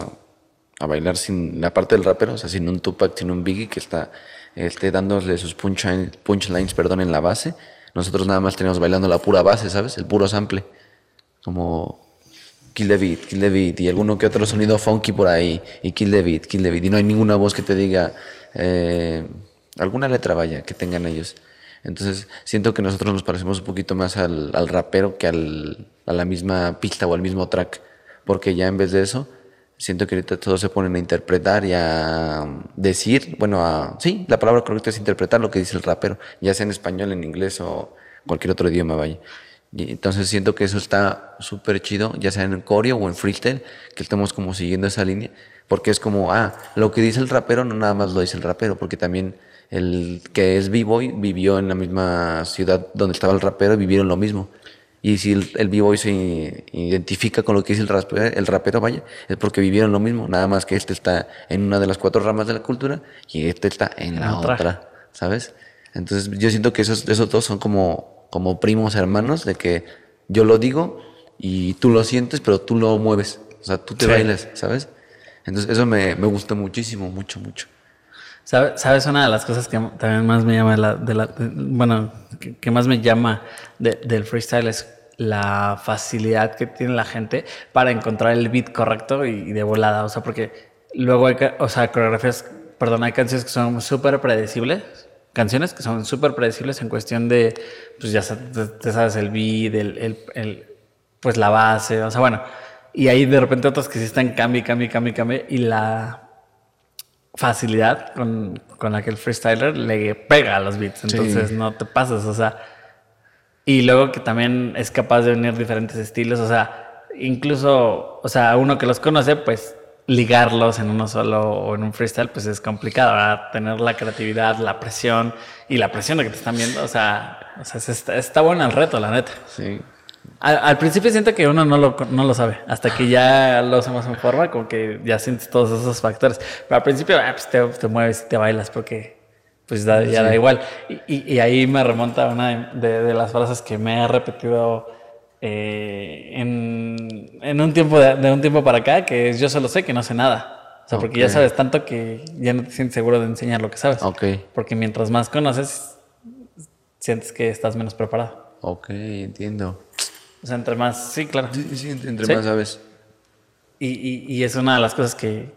a bailar sin la parte del rapero, o sea, sin un Tupac, sin un Biggie que está este, dándole sus punchline- punchlines perdón, en la base, nosotros nada más tenemos bailando la pura base, ¿sabes? El puro sample. Como kill the beat, kill the beat, y alguno que otro sonido funky por ahí, y kill the beat, kill the beat, y no hay ninguna voz que te diga eh, alguna letra, vaya, que tengan ellos. Entonces, siento que nosotros nos parecemos un poquito más al, al rapero que al, a la misma pista o al mismo track, porque ya en vez de eso, siento que ahorita todos se ponen a interpretar y a decir, bueno, a, sí, la palabra correcta es interpretar lo que dice el rapero, ya sea en español, en inglés o cualquier otro idioma, vaya. Y entonces siento que eso está súper chido, ya sea en coreo o en freestyle, que estemos como siguiendo esa línea, porque es como, ah, lo que dice el rapero no nada más lo dice el rapero, porque también el que es B-Boy vivió en la misma ciudad donde estaba el rapero y vivieron lo mismo. Y si el, el B-Boy se identifica con lo que dice el rapero, el rapero, vaya, es porque vivieron lo mismo, nada más que este está en una de las cuatro ramas de la cultura y este está en En la otra. otra, ¿sabes? Entonces yo siento que esos, esos dos son como, como primos hermanos, de que yo lo digo y tú lo sientes, pero tú lo mueves, o sea, tú te Sí. bailas, ¿sabes? Entonces eso me, me gusta muchísimo, mucho, mucho. ¿Sabe- ¿Sabes? Una de las cosas que también más me llama, la, de la, bueno, que, más me llama de- del freestyle es la facilidad que tiene la gente para encontrar el beat correcto y, y de volada. O sea, porque luego hay, o sea, coreografías, perdón, hay canciones que son súper predecibles, canciones que son súper predecibles en cuestión de, pues ya te, sabes el beat, el, el- pues la base, o sea, bueno. Y hay de repente otras que sí están cambie, cambie, cambie, cambie. Y la facilidad con, con la que el freestyler le pega a los beats. Entonces Sí. no te pasas, o sea. Y luego que también es capaz de unir diferentes estilos, o sea, incluso, o sea, uno que los conoce, pues ligarlos en uno solo o en un freestyle, pues es complicado, ¿verdad? Tener la creatividad, la presión y la presión de que te están viendo, o sea, o sea es- está, está bueno el reto, la neta. Sí. Al, al principio siento que uno no lo, no lo sabe, hasta que ya lo hacemos en forma, como que ya sientes todos esos factores. Pero al principio ah, pues te, te mueves y te bailas porque pues da- ya da igual. Y, y- y ahí me remonta una de, de las frases que me ha repetido eh, en, en un tiempo de, de un tiempo para acá, que es yo solo sé que no sé nada. O sea, porque ya sabes tanto que ya no te sientes seguro de enseñar lo que sabes. Ok, Porque mientras más conoces, sientes que estás menos preparado. ok, entiendo. O sea, entre más, sí, claro. Sí, sí, entre ¿Sí? más sabes. Y, y- y es una de las cosas que,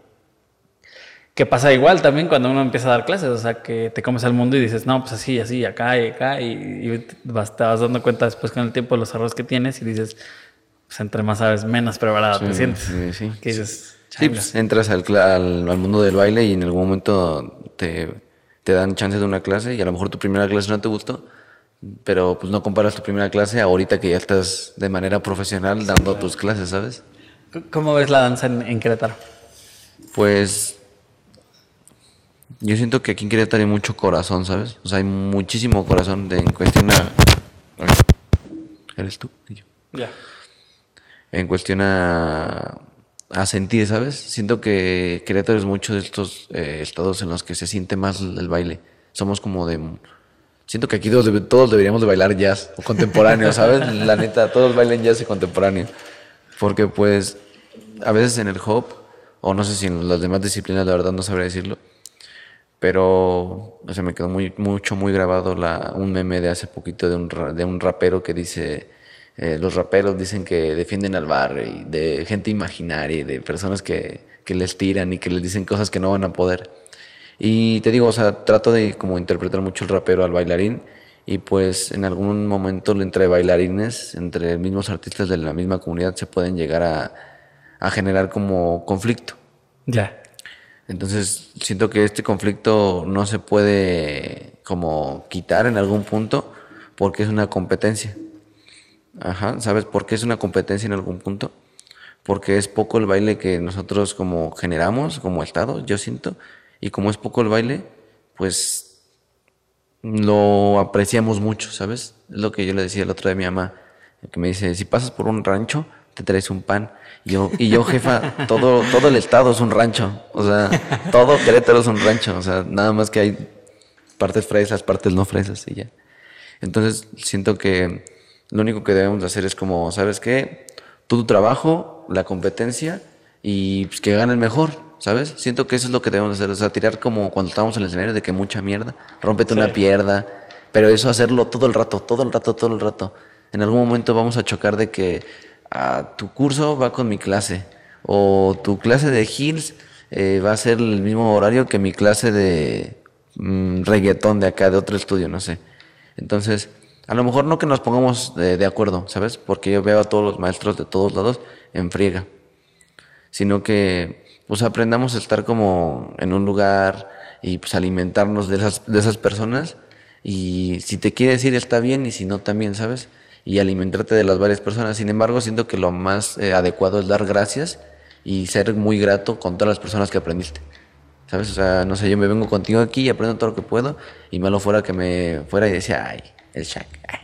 que pasa igual también cuando uno empieza a dar clases. O sea, que te comes al mundo y dices, no, pues así, así, acá y acá. Y, y te, vas, te vas dando cuenta después con el tiempo de los errores que tienes y dices, pues entre más sabes, menos preparado te Sí, sientes. sí, sí. Que dices, Sí, pues entras al, al, al mundo del baile y en algún momento te, te dan chance de una clase y a lo mejor tu primera clase no te gustó, pero pues no comparas tu primera clase ahorita que ya estás de manera profesional dando tus clases, ¿sabes? ¿Cómo ves la danza en, en Querétaro? Pues yo siento que aquí en Querétaro hay mucho corazón, ¿sabes? O sea, hay muchísimo corazón de, en cuestión a... ¿Eres tú? Y yo. Ya. en cuestión a, a sentir, ¿sabes? Siento que Querétaro es mucho de estos eh, estados en los que se siente más el baile. Somos como de... Siento que aquí todos, debe- todos deberíamos de bailar jazz o contemporáneo, ¿sabes? La neta, todos bailen jazz y contemporáneo. Porque pues a veces en el hop, o no sé si en las demás disciplinas, la verdad no sabría decirlo, pero o sea, me quedó muy, mucho, muy grabado la, un meme de hace poquito de un, ra- de un rapero que dice, eh, los raperos dicen que defienden al barrio y de gente imaginaria y de personas que, que les tiran y que les dicen cosas que no van a poder. Y te digo, o sea, trato de como interpretar mucho el rapero al bailarín y pues en algún momento entre bailarines, entre mismos artistas de la misma comunidad se pueden llegar a, a generar como conflicto. Ya. Entonces, siento que este conflicto no se puede como quitar en algún punto porque es una competencia. Ajá, ¿sabes por qué es una competencia en algún punto? Porque es poco el baile que nosotros como generamos como Estado, yo siento, y como es poco el baile, pues lo apreciamos mucho, ¿sabes? Es lo que yo le decía el otro día a mi mamá, que me dice, si pasas por un rancho, te traes un pan. Y yo, y yo jefa, todo, todo el estado es un rancho. O sea, todo Querétaro es un rancho. O sea, nada más que hay partes fresas, partes no fresas y ya. Entonces, siento que lo único que debemos hacer es como, ¿sabes qué? Tu trabajo, la competencia y pues, que gane el mejor, ¿sabes? Siento que eso es lo que debemos hacer. O sea, tirar como cuando estábamos en el escenario de que mucha mierda, rómpete una pierna. Pero eso hacerlo todo el rato, todo el rato, todo el rato. En algún momento vamos a chocar de que tu curso va con mi clase o tu clase de Hills eh, va a ser el mismo horario que mi clase de mm, reggaetón de acá, de otro estudio, no sé. Entonces, a lo mejor no que nos pongamos de, acuerdo, ¿sabes? Porque yo veo a todos los maestros de todos lados en friega, sino que pues aprendamos a estar como en un lugar y pues alimentarnos de esas, de esas personas y si te quieres ir está bien y si no también, ¿sabes? y alimentarte de las varias personas. Sin embargo, siento que lo más eh, adecuado es dar gracias y ser muy grato con todas las personas que aprendiste. ¿Sabes? O sea, no sé, yo me vengo contigo aquí y aprendo todo lo que puedo y malo fuera que me fuera y decía, ay, el Shaq.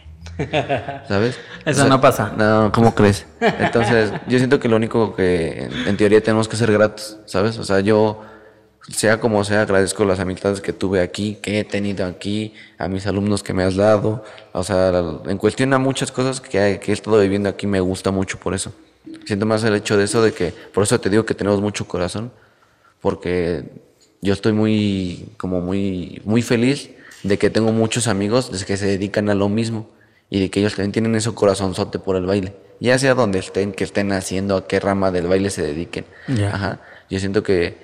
¿Sabes? Eso no pasa. No, ¿cómo crees? Entonces, yo siento que lo único que en, en teoría tenemos que ser gratos, ¿sabes? O sea, yo sea como sea, agradezco las amistades que tuve aquí, que he tenido aquí, a mis alumnos que me has dado. O sea, en cuestión a muchas cosas que, he estado viviendo aquí, me gusta mucho por eso. Siento más el hecho de eso, de que, por eso te digo que tenemos mucho corazón, porque yo estoy muy, como muy, muy feliz de que tengo muchos amigos que se dedican a lo mismo y de que ellos también tienen ese corazonzote por el baile. Ya sea donde estén, que estén haciendo, a qué rama del baile se dediquen. Ajá. Yo siento que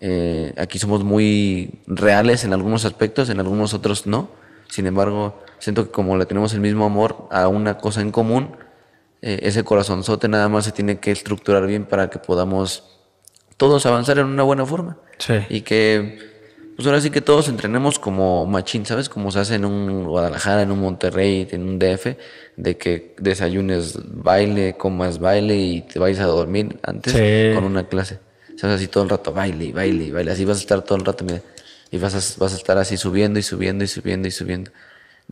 eh, aquí somos muy reales en algunos aspectos, en algunos otros no. Sin embargo, siento que como le tenemos el mismo amor a una cosa en común, eh, ese corazonzote nada más se tiene que estructurar bien para que podamos todos avanzar en una buena forma. Y que, pues ahora sí que todos entrenemos como machín, ¿sabes? Como se hace en un Guadalajara, en un Monterrey, en un DF, de que desayunes baile, comas baile y te vayas a dormir antes con una clase. ¿sabes? Así todo el rato, baile, baile, baile. Así vas a estar todo el rato, mira. Y vas a, vas a estar así subiendo y subiendo y subiendo y subiendo.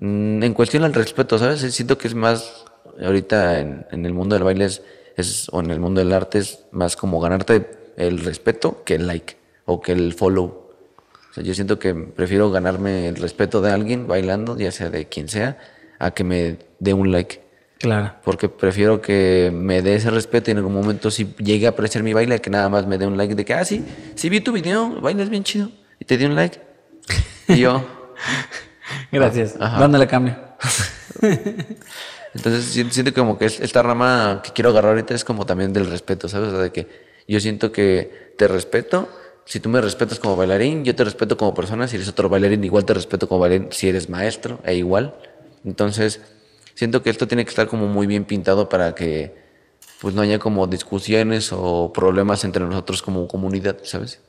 Mm, en cuestión al respeto, ¿sabes? Siento que es más, ahorita en, en, el mundo del baile es, o en el mundo del arte es más como ganarte el respeto que el like o que el follow. O sea, yo siento que prefiero ganarme el respeto de alguien bailando, ya sea de quien sea, a que me dé un like. Claro. Porque prefiero que me dé ese respeto y en algún momento si llegue a apreciar mi baile, que nada más me dé un like de que, ah, sí, sí vi tu video, bailas bien chido. Y te di un like. Y yo. Gracias. ¿Dónde le cambio? Entonces siento como que esta rama que quiero agarrar ahorita es como también del respeto, ¿sabes? O sea, de que yo siento que te respeto. Si tú me respetas como bailarín, yo te respeto como persona. Si eres otro bailarín, igual te respeto como bailarín. Si eres maestro, e igual. Entonces, siento que esto tiene que estar como muy bien pintado para que pues no haya como discusiones o problemas entre nosotros como comunidad, ¿sabes?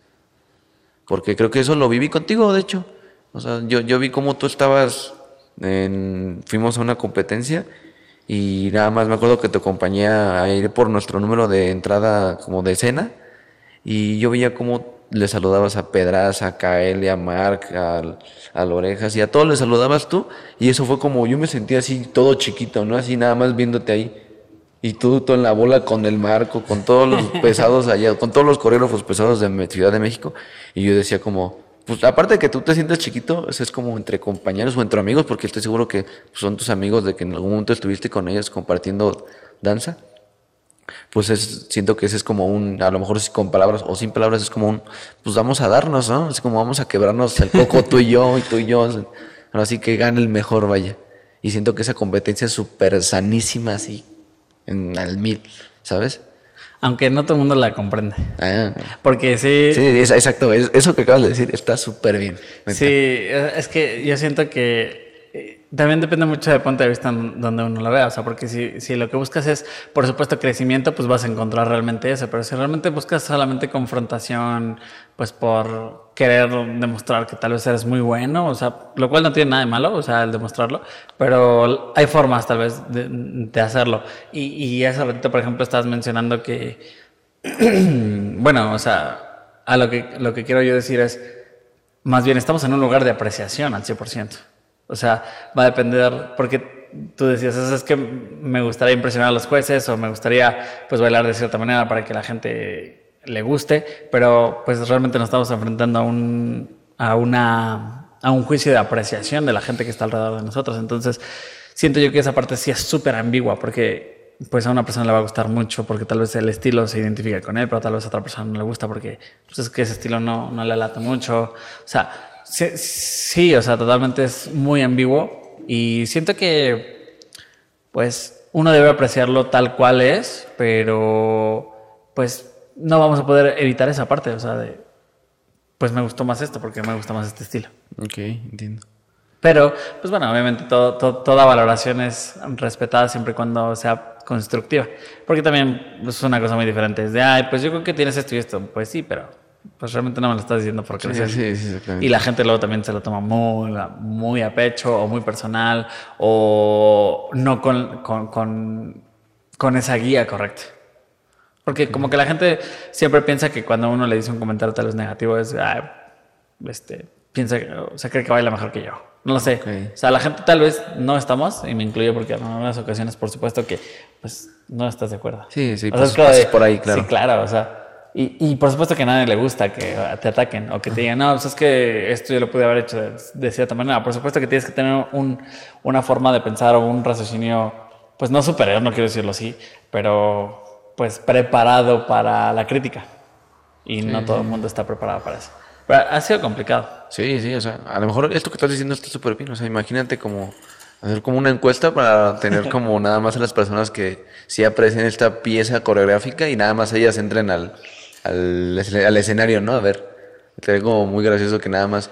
Porque creo que eso lo viví contigo, de hecho. O sea, yo, yo vi cómo tú estabas en, fuimos a una competencia y nada más me acuerdo que te acompañé a ir por nuestro número de entrada como de escena y yo veía cómo le saludabas a Pedraza, a Kaeli, a Mark, a, a Orejas y a todos le saludabas tú. Y eso fue como, yo me sentía así todo chiquito, ¿no? Así nada más viéndote ahí. Y tú, tú en la bola con el marco, con todos los pesados allá, con todos los coreógrafos pesados de Ciudad de México. Y yo decía como, pues aparte de que tú te sientes chiquito, es como entre compañeros o entre amigos, porque estoy seguro que son tus amigos de que en algún momento estuviste con ellos compartiendo danza pues es, siento que ese es como un, a lo mejor con palabras o sin palabras es como un, pues vamos a darnos, ¿no? Es como vamos a quebrarnos el coco tú y yo y tú y yo. Así que gane el mejor, vaya. Y siento que esa competencia es súper sanísima así, en al mil, ¿sabes? Aunque no todo el mundo la comprende. Ah. Porque sí. Sí, exacto. Eso que acabas de decir está súper bien. Sí, es que yo siento que también depende mucho del punto de vista donde uno lo vea, o sea, porque si, si lo que buscas es, por supuesto, crecimiento, pues vas a encontrar realmente eso, pero si realmente buscas solamente confrontación, pues por querer demostrar que tal vez eres muy bueno, o sea, lo cual no tiene nada de malo, o sea, el demostrarlo, pero hay formas tal vez de, de hacerlo. Y, y hace ratito, por ejemplo, estabas mencionando que, bueno, o sea, a lo que, lo que quiero yo decir es, más bien estamos en un lugar de apreciación al 100%. O sea, va a depender, porque tú decías, es que me gustaría impresionar a los jueces o me gustaría pues bailar de cierta manera para que la gente le guste, pero pues realmente nos estamos enfrentando a un, a una, a un juicio de apreciación de la gente que está alrededor de nosotros. Entonces, siento yo que esa parte sí es súper ambigua porque pues a una persona le va a gustar mucho porque tal vez el estilo se identifica con él, pero tal vez a otra persona no le gusta porque pues es que ese estilo no, no le late mucho. O sea, Sí, o sea, totalmente es muy ambiguo y siento que, pues, uno debe apreciarlo tal cual es, pero, pues, no vamos a poder evitar esa parte, o sea, de, pues me gustó más esto porque me gusta más este estilo. Ok, entiendo. Pero, pues bueno, obviamente toda valoración es respetada siempre y cuando sea constructiva. Porque también es una cosa muy diferente. Es de, ay, pues yo creo que tienes esto y esto. Pues sí, pero pues realmente no me lo estás diciendo por crecer. Sí, sí, sí, y la gente luego también se lo toma muy, muy a pecho o muy personal o no con, con, con, con esa guía correcta. Porque como que la gente siempre piensa que cuando uno le dice un comentario tal vez negativo es, este, piensa, o sea, cree que baila mejor que yo. No lo sé. O sea, la gente tal vez no estamos, y me incluyo porque en algunas ocasiones, por supuesto, que pues no estás de acuerdo. Sí, sí, pues, por ahí, claro. Sí, claro, o sea, y, y, por supuesto que a nadie le gusta que te ataquen o que te digan, no, pues es que esto yo lo pude haber hecho de, cierta manera. Por supuesto que tienes que tener un, una forma de pensar o un raciocinio, pues no superior, no quiero decirlo así, pero pues preparado para la crítica. Y no todo el mundo está preparado para eso. Pero ha sido complicado. Sí, sí, o sea, a lo mejor esto que estás diciendo está súper bien. O sea, imagínate como hacer como una encuesta para tener como nada más a las personas que sí aprecian esta pieza coreográfica y nada más ellas entren al al, al escenario, ¿no? A ver, te como muy gracioso que nada más,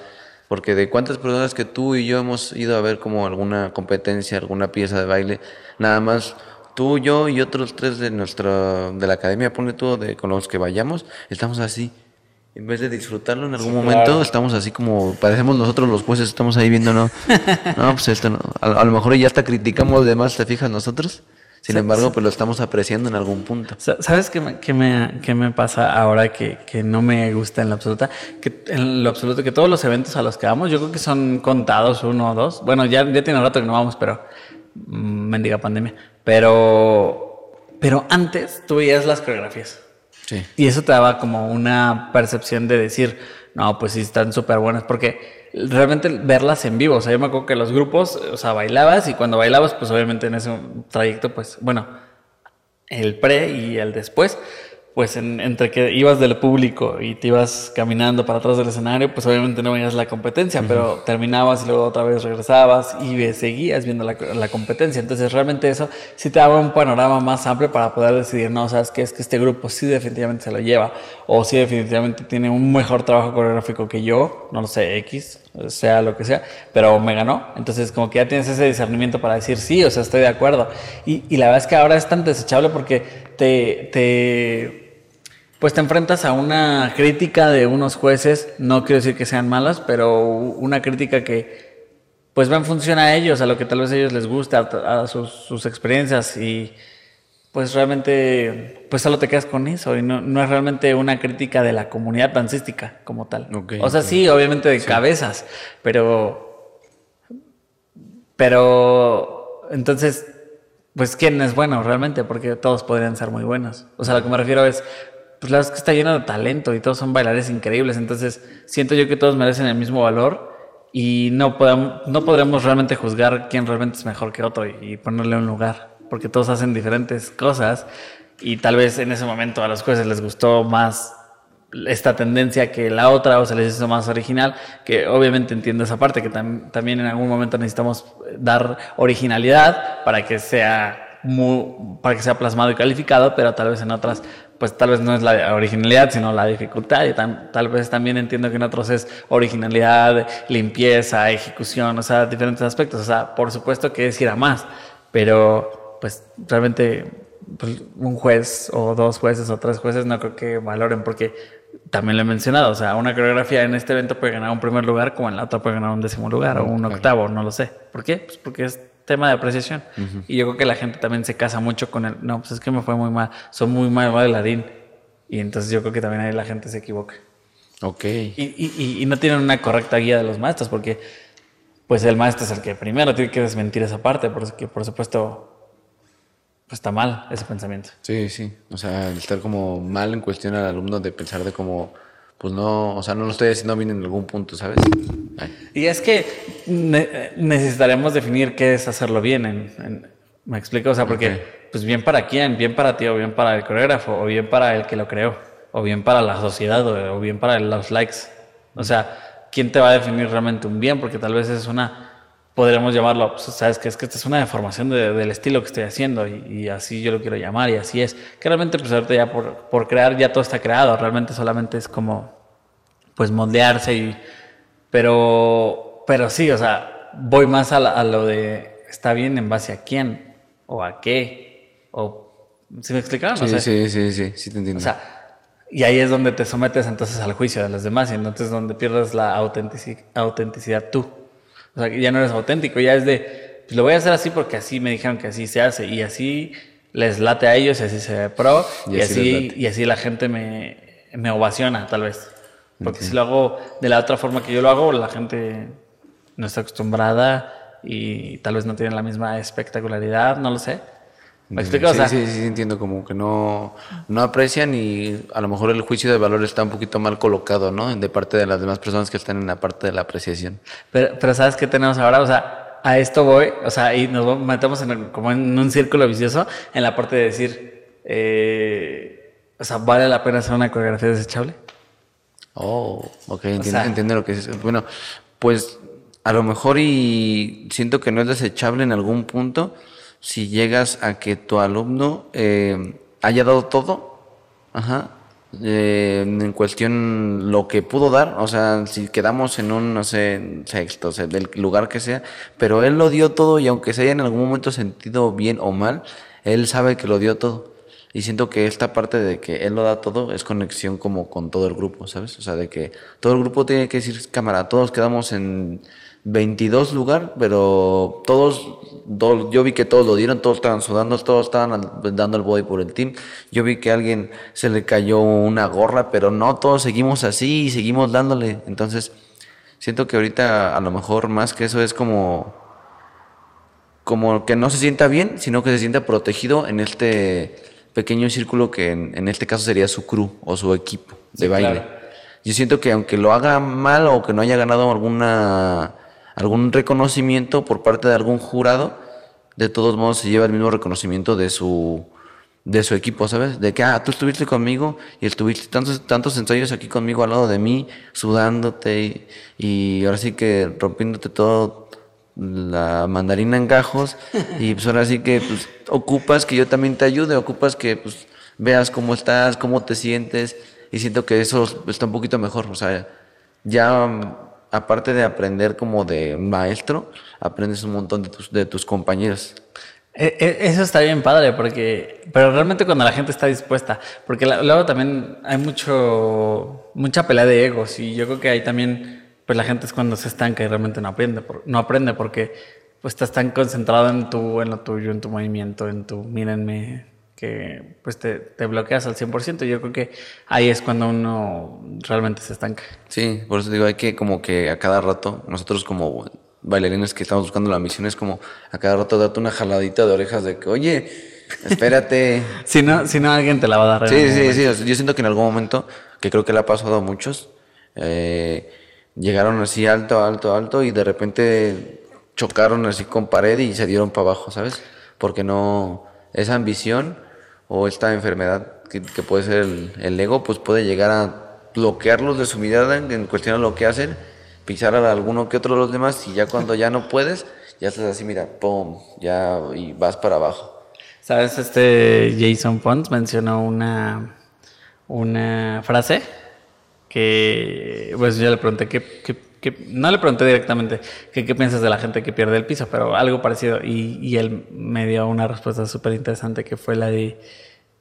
porque de cuántas personas que tú y yo hemos ido a ver como alguna competencia, alguna pieza de baile, nada más tú, yo y otros tres de nuestra, de la academia, pone tú, de, con los que vayamos, estamos así. En vez de disfrutarlo en algún momento, estamos así como, parecemos nosotros los jueces, estamos ahí viendo, no, no, pues esto no. A, a, lo mejor ya hasta criticamos de más, ¿te fijas nosotros? Sin embargo, pues lo estamos apreciando en algún punto. ¿Sabes qué me, qué me, qué me pasa ahora que, que, no me gusta en lo absoluto? Que en lo absoluto, que todos los eventos a los que vamos, yo creo que son contados uno o dos. Bueno, ya, ya tiene rato que no vamos, pero mm, mendiga pandemia. Pero, pero antes tú veías las coreografías. Sí. Y eso te daba como una percepción de decir, no, pues sí, están súper buenas, porque realmente verlas en vivo. O sea, yo me acuerdo que los grupos, o sea, bailabas y cuando bailabas, pues obviamente en ese trayecto, pues bueno, el pre y el después, pues entre que ibas del público y te ibas caminando para atrás del escenario, pues obviamente no veías la competencia, pero terminabas y luego otra vez regresabas y seguías viendo la, la, competencia. Entonces realmente eso sí te daba un panorama más amplio para poder decidir, no, sabes que es que este grupo sí definitivamente se lo lleva o sí definitivamente tiene un mejor trabajo coreográfico que yo, no lo sé, X, sea lo que sea, pero me ganó. Entonces como que ya tienes ese discernimiento para decir sí, o sea, estoy de acuerdo. Y, y la verdad es que ahora es tan desechable porque te... te pues te enfrentas a una crítica de unos jueces, no quiero decir que sean malas, pero una crítica que pues va en función a ellos, a lo que tal vez a ellos les gusta, a, sus, experiencias y pues realmente pues solo te quedas con eso y no, no es realmente una crítica de la comunidad dancística como tal. o sea, sí, obviamente de cabezas, pero pero entonces pues quién es bueno realmente porque todos podrían ser muy buenos. O sea, lo que me refiero es pues la verdad es que está lleno de talento y todos son bailares increíbles. Entonces, siento yo que todos merecen el mismo valor y no, podemos, no podremos realmente juzgar quién realmente es mejor que otro y, ponerle un lugar, porque todos hacen diferentes cosas y tal vez en ese momento a los jueces les gustó más esta tendencia que la otra o se les hizo más original, que obviamente entiendo esa parte, que también en algún momento necesitamos dar originalidad para que sea muy, para que sea plasmado y calificado, pero tal vez en otras, pues tal vez no es la originalidad, sino la dificultad. Y tal vez también entiendo que en otros es originalidad, limpieza, ejecución, o sea, diferentes aspectos. O sea, por supuesto que es ir a más, pero pues realmente pues, un juez o dos jueces o tres jueces no creo que valoren porque también lo he mencionado, o sea, una coreografía en este evento puede ganar un primer lugar como en la otra puede ganar un décimo lugar o un octavo, no lo sé. ¿Por qué? Pues porque es tema de apreciación. Y yo creo que la gente también se casa mucho con el, no, pues es que me fue muy mal, son muy mal bailarín. Y entonces yo creo que también ahí la gente se equivoca. Ok. Y, y, y, no tienen una correcta guía de los maestros porque pues el maestro es el que primero tiene que desmentir esa parte, porque por supuesto pues está mal ese pensamiento. Sí, sí. O sea, estar como mal en cuestión al alumno de pensar de como, pues no, o sea, no lo estoy haciendo bien en algún punto, ¿sabes? Y es que necesitaremos definir qué es hacerlo bien. ¿Me explico? O sea, porque, pues bien para quién, bien para ti, o bien para el coreógrafo, o bien para el que lo creó, o bien para la sociedad, o, o bien para los likes. O sea, ¿quién te va a definir realmente un bien? Porque tal vez es una podríamos llamarlo, pues, sabes que es que esta es una deformación del estilo que estoy haciendo y, así yo lo quiero llamar y así es. Que realmente pues ahorita ya por, por, crear ya todo está creado, realmente solamente es como pues moldearse y... Pero, pero sí, o sea, voy más a, lo de está bien en base a quién o a qué o... ¿Sí me explicaron? Sí, sí, sí, sí, sí, te entiendo. O sea, y ahí es donde te sometes entonces al juicio de los demás y entonces es donde pierdes la autenticidad tú. O sea, ya no eres auténtico, ya es de, pues lo voy a hacer así porque así me dijeron que así se hace y así les late a ellos y así se ve pro y, así, y así la gente me, me ovaciona tal vez. Porque si lo hago de la otra forma que yo lo hago, la gente no está acostumbrada y tal vez no tiene la misma espectacularidad, no lo sé. ¿Me explico? Sí, sí, sí, entiendo, como que no, no aprecian y a lo mejor el juicio de valor está un poquito mal colocado, ¿no? De parte de las demás personas que están en la parte de la apreciación. Pero, pero ¿sabes qué tenemos ahora? O sea, a esto voy, o sea, y nos metemos en como en un círculo vicioso en la parte de decir, eh, o sea, ¿vale la pena hacer una coreografía desechable? Oh, ok, entiendo, lo que es. Bueno, pues a lo mejor y siento que no es desechable en algún punto, si llegas a que tu alumno eh, haya dado todo, ajá, eh, en cuestión lo que pudo dar, o sea, si quedamos en un, no sé, sexto, o del lugar que sea, pero él lo dio todo y aunque se haya en algún momento sentido bien o mal, él sabe que lo dio todo. Y siento que esta parte de que él lo da todo es conexión como con todo el grupo, ¿sabes? O sea, de que todo el grupo tiene que decir, cámara, todos quedamos en 22 lugar, pero todos, yo vi que todos lo dieron, todos estaban sudando, todos estaban dando el body por el team. Yo vi que a alguien se le cayó una gorra, pero no, todos seguimos así y seguimos dándole. Entonces, siento que ahorita a lo mejor más que eso es como, como que no se sienta bien, sino que se sienta protegido en este pequeño círculo que en, este caso sería su crew o su equipo de baile. Yo siento que aunque lo haga mal o que no haya ganado alguna algún reconocimiento por parte de algún jurado, de todos modos se lleva el mismo reconocimiento de su, de su equipo, ¿sabes? De que, ah, tú estuviste conmigo y estuviste tantos, tantos ensayos aquí conmigo al lado de mí, sudándote y, ahora sí que rompiéndote todo la mandarina en gajos y pues ahora sí que pues, ocupas que yo también te ayude, ocupas que pues veas cómo estás, cómo te sientes y siento que eso está un poquito mejor, o sea, ya aparte de aprender como de maestro, aprendes un montón de tus, de tus compañeros. E, e, eso está bien padre, porque, pero realmente cuando la gente está dispuesta, porque luego también hay mucho, mucha pelea de egos y yo creo que ahí también, pues la gente es cuando se estanca y realmente no aprende, no aprende porque pues estás tan concentrado en tu, en lo tuyo, en tu movimiento, en tu, mírenme, que pues te, te, bloqueas al 100%. Yo creo que ahí es cuando uno realmente se estanca. Sí, por eso digo, hay que como que a cada rato, nosotros como bailarines que estamos buscando la misión, es como a cada rato darte una jaladita de orejas de que, oye, espérate. si, no, si no, alguien te la va a dar. Sí, sí, sí. Yo siento que en algún momento, que creo que le ha pasado a muchos, eh, llegaron así alto, alto, alto y de repente chocaron así con pared y se dieron para abajo, ¿sabes? Porque no, esa ambición o esta enfermedad que, puede ser el, ego, pues puede llegar a bloquearlos de su mirada en, cuestión a lo que hacen, pisar a alguno que otro de los demás y ya cuando ya no puedes, ya estás así, mira, pum, ya y vas para abajo. ¿Sabes? Este Jason Pons mencionó una, una frase que, pues yo le pregunté que, que, no le pregunté directamente que qué piensas de la gente que pierde el piso, pero algo parecido. Y, y él me dio una respuesta súper interesante que fue la de,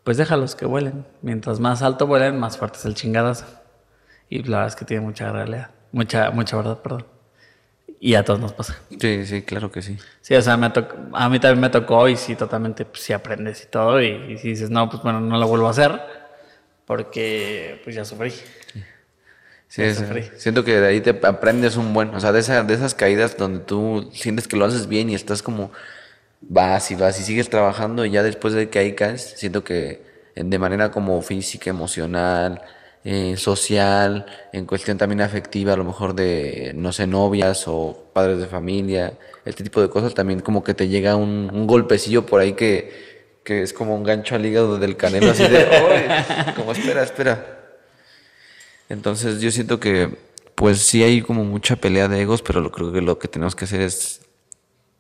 pues déjalos que vuelen. Mientras más alto vuelen, más fuerte es el chingadazo. Y la verdad es que tiene mucha realidad, mucha, mucha verdad, perdón. Y a todos nos pasa. Sí, sí, claro que sí. Sí, o sea, me a mí también me tocó y sí, totalmente, pues sí aprendes y todo. Y, si dices, no, pues bueno, no lo vuelvo a hacer porque pues ya sufrí. Sí, siento que de ahí te aprendes un buen, o sea, de, esa, de esas caídas donde tú sientes que lo haces bien y estás como, vas y vas y sigues trabajando y ya después de que ahí caes, siento que de manera como física, emocional, eh, social, en cuestión también afectiva, a lo mejor de, no sé, novias o padres de familia, este tipo de cosas, también como que te llega un, golpecillo por ahí que, que, es como un gancho al hígado del canelo, así de, como espera, espera. Entonces yo siento que, pues sí hay como mucha pelea de egos, pero lo, creo que lo que tenemos que hacer es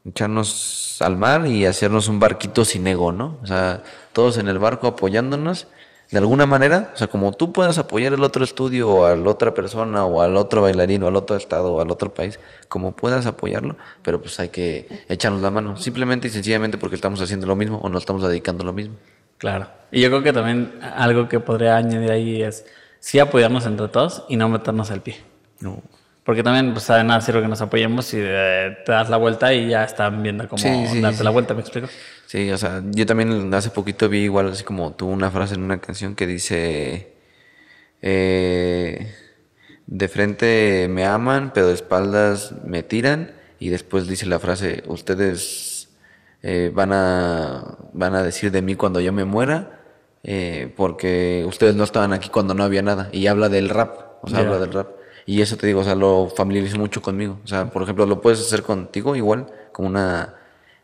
echarnos al mar y hacernos un barquito sin ego, ¿no? O sea, todos en el barco apoyándonos de alguna manera, o sea, como tú puedas apoyar el otro estudio o a la otra persona o al otro bailarín o al otro estado o al otro país, como puedas apoyarlo, pero pues hay que echarnos la mano, simplemente y sencillamente porque estamos haciendo lo mismo o nos estamos dedicando lo mismo. Claro. Y yo creo que también algo que podría añadir ahí es sí apoyarnos entre todos y no meternos el pie. No. Porque también, pues, de nada sirve que nos apoyemos y eh, te das la vuelta y ya están viendo cómo darte la vuelta, ¿me explico? Sí, o sea, yo también hace poquito vi igual así como tú una frase en una canción que dice, eh, de frente me aman, pero de espaldas me tiran y después dice la frase, ustedes eh, van, a, van a decir de mí cuando yo me muera, porque ustedes no estaban aquí cuando no había nada y habla del rap, o sea, habla del rap. Y eso te digo, o sea, lo familiarizo mucho conmigo. O sea, por ejemplo, lo puedes hacer contigo igual, como una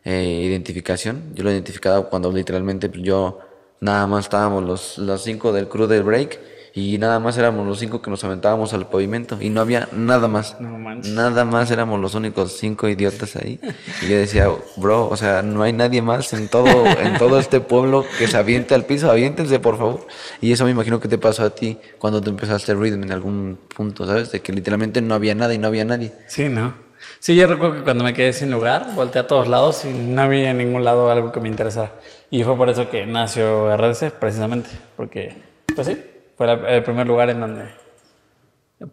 eh, identificación. Yo lo he identificado cuando literalmente yo nada más estábamos los, los cinco del crew del break y nada más éramos los cinco que nos aventábamos al pavimento y no había nada más. nada más éramos los únicos cinco idiotas ahí. Y yo decía, bro, o sea, no hay nadie más en todo, en todo este pueblo que se aviente al piso, aviéntense por favor. Y eso me imagino que te pasó a ti cuando te empezaste Rhythm en algún punto, ¿sabes? De que literalmente no había nada y no había nadie. Sí, ¿no? Sí, yo recuerdo que cuando me quedé sin lugar, volteé a todos lados y no había en ningún lado algo que me interesara. Y fue por eso que nació RDC, precisamente, porque, pues sí, fue el primer lugar en donde,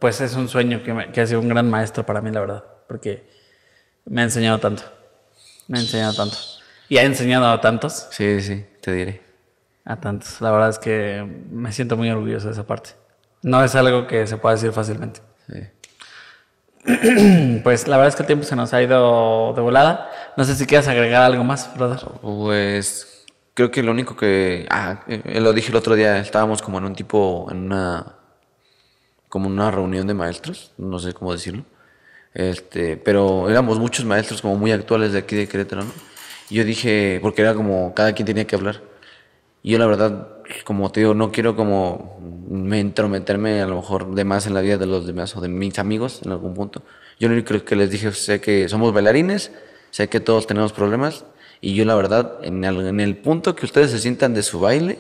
pues es un sueño que, que ha sido un gran maestro para mí, la verdad, porque me ha enseñado tanto, me ha enseñado tanto. Y ha enseñado a tantos. Sí, sí, te diré. A tantos. La verdad es que me siento muy orgulloso de esa parte. No es algo que se pueda decir fácilmente. Sí. Pues la verdad es que el tiempo se nos ha ido de volada. No sé si quieres agregar algo más, brother. Pues creo que lo único que. Ah, eh, lo dije el otro día, estábamos como en un tipo. En una. Como una reunión de maestros, no sé cómo decirlo. Este, pero éramos muchos maestros como muy actuales de aquí de Querétaro, ¿no? Y yo dije, porque era como cada quien tenía que hablar. Y yo la verdad, como te digo, no quiero como me entrometerme a lo mejor de más en la vida de los demás o de mis amigos en algún punto. Yo lo único que les dije, sé que somos bailarines, sé que todos tenemos problemas, y yo la verdad, en el, en el punto que ustedes se sientan de su baile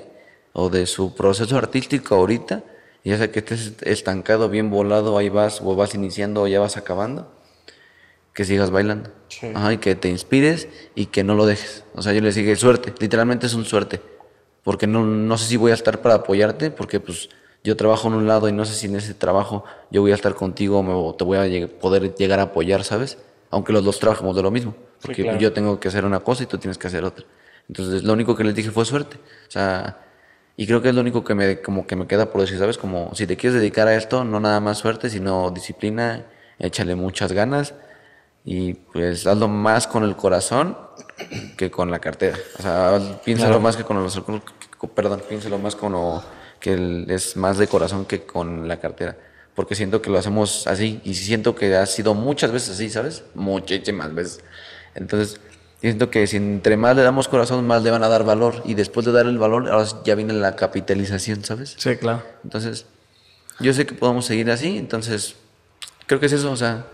o de su proceso artístico ahorita, ya sea que estés estancado, bien volado, ahí vas, o vas iniciando o ya vas acabando, que sigas bailando. y que te inspires y que no lo dejes. O sea, yo les dije, suerte, literalmente es un suerte. Porque no, no sé si voy a estar para apoyarte, porque pues yo trabajo en un lado y no sé si en ese trabajo yo voy a estar contigo o te voy a poder llegar a apoyar, ¿sabes? Aunque los dos trabajamos de lo mismo. Porque yo tengo que hacer una cosa y tú tienes que hacer otra. Entonces, lo único que les dije fue suerte. O sea, y creo que es lo único que me, como que me queda por decir, ¿sabes? Como si te quieres dedicar a esto, no nada más suerte, sino disciplina, échale muchas ganas y pues hazlo más con el corazón que con la cartera. O sea, piénsalo más que con los, perdón, piénsalo más con que es más de corazón que con la cartera. Porque siento que lo hacemos así y siento que ha sido muchas veces así, ¿sabes? Muchísimas veces. Entonces, siento que si entre más le damos corazón, más le van a dar valor. Y después de dar el valor, ahora ya viene la capitalización, ¿sabes? Sí, claro. Entonces, yo sé que podemos seguir así. Entonces, creo que es eso. O sea,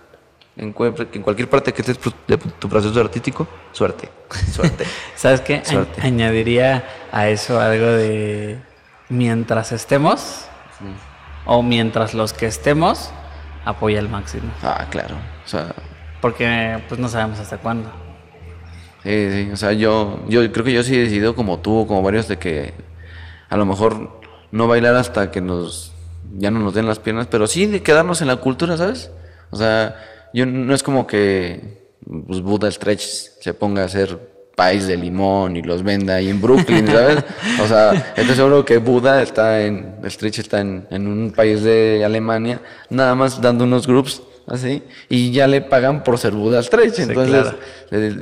en, en cualquier parte que estés de tu proceso artístico, suerte. Suerte. ¿Sabes qué? añadiría a eso algo de mientras estemos o mientras los que estemos, apoya al máximo. Ah, claro. O sea, porque pues no sabemos hasta cuándo. Sí, sí, o sea, yo, yo creo que yo sí he decidido como tú, como varios, de que a lo mejor no bailar hasta que nos ya no nos den las piernas, pero sí de quedarnos en la cultura, ¿sabes? O sea, yo no es como que pues, Buda Stretch se ponga a hacer país de limón y los venda ahí en Brooklyn, ¿sabes? O sea, estoy seguro que Buda está en, Stretch está en, en un país de Alemania, nada más dando unos groups así, y ya le pagan por ser Buda Stretch. Entonces,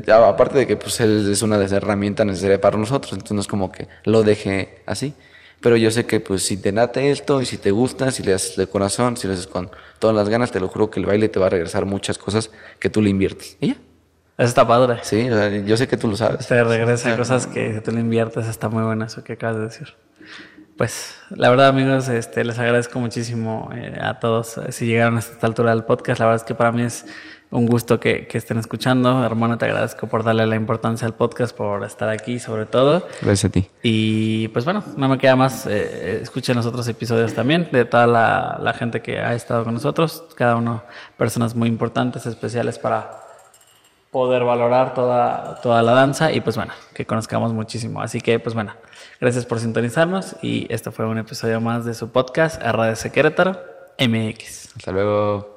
aparte de que pues es una de las herramientas necesarias para nosotros, entonces no es como que lo deje así. Pero yo sé que pues si te nate esto y si te gusta, si le haces de corazón, si le haces con todas las ganas, te lo juro que el baile te va a regresar muchas cosas que tú le inviertes. ¿Y ya? Eso está padre. Sí, yo sé que tú lo sabes. Te regresa cosas que tú le inviertes, está muy bueno eso que acabas de decir. Pues la verdad amigos, este, les agradezco muchísimo eh, a todos eh, si llegaron a esta altura del podcast. La verdad es que para mí es un gusto que, estén escuchando. Hermano, te agradezco por darle la importancia al podcast, por estar aquí sobre todo. Gracias a ti. Y pues bueno, no me queda más. Eh, escuchen los otros episodios también de toda la, la gente que ha estado con nosotros. Cada uno personas muy importantes, especiales para poder valorar toda, toda la danza y pues bueno, que conozcamos muchísimo. Así que pues bueno, gracias por sintonizarnos y este fue un episodio más de su podcast RDC Querétaro MX. Hasta luego.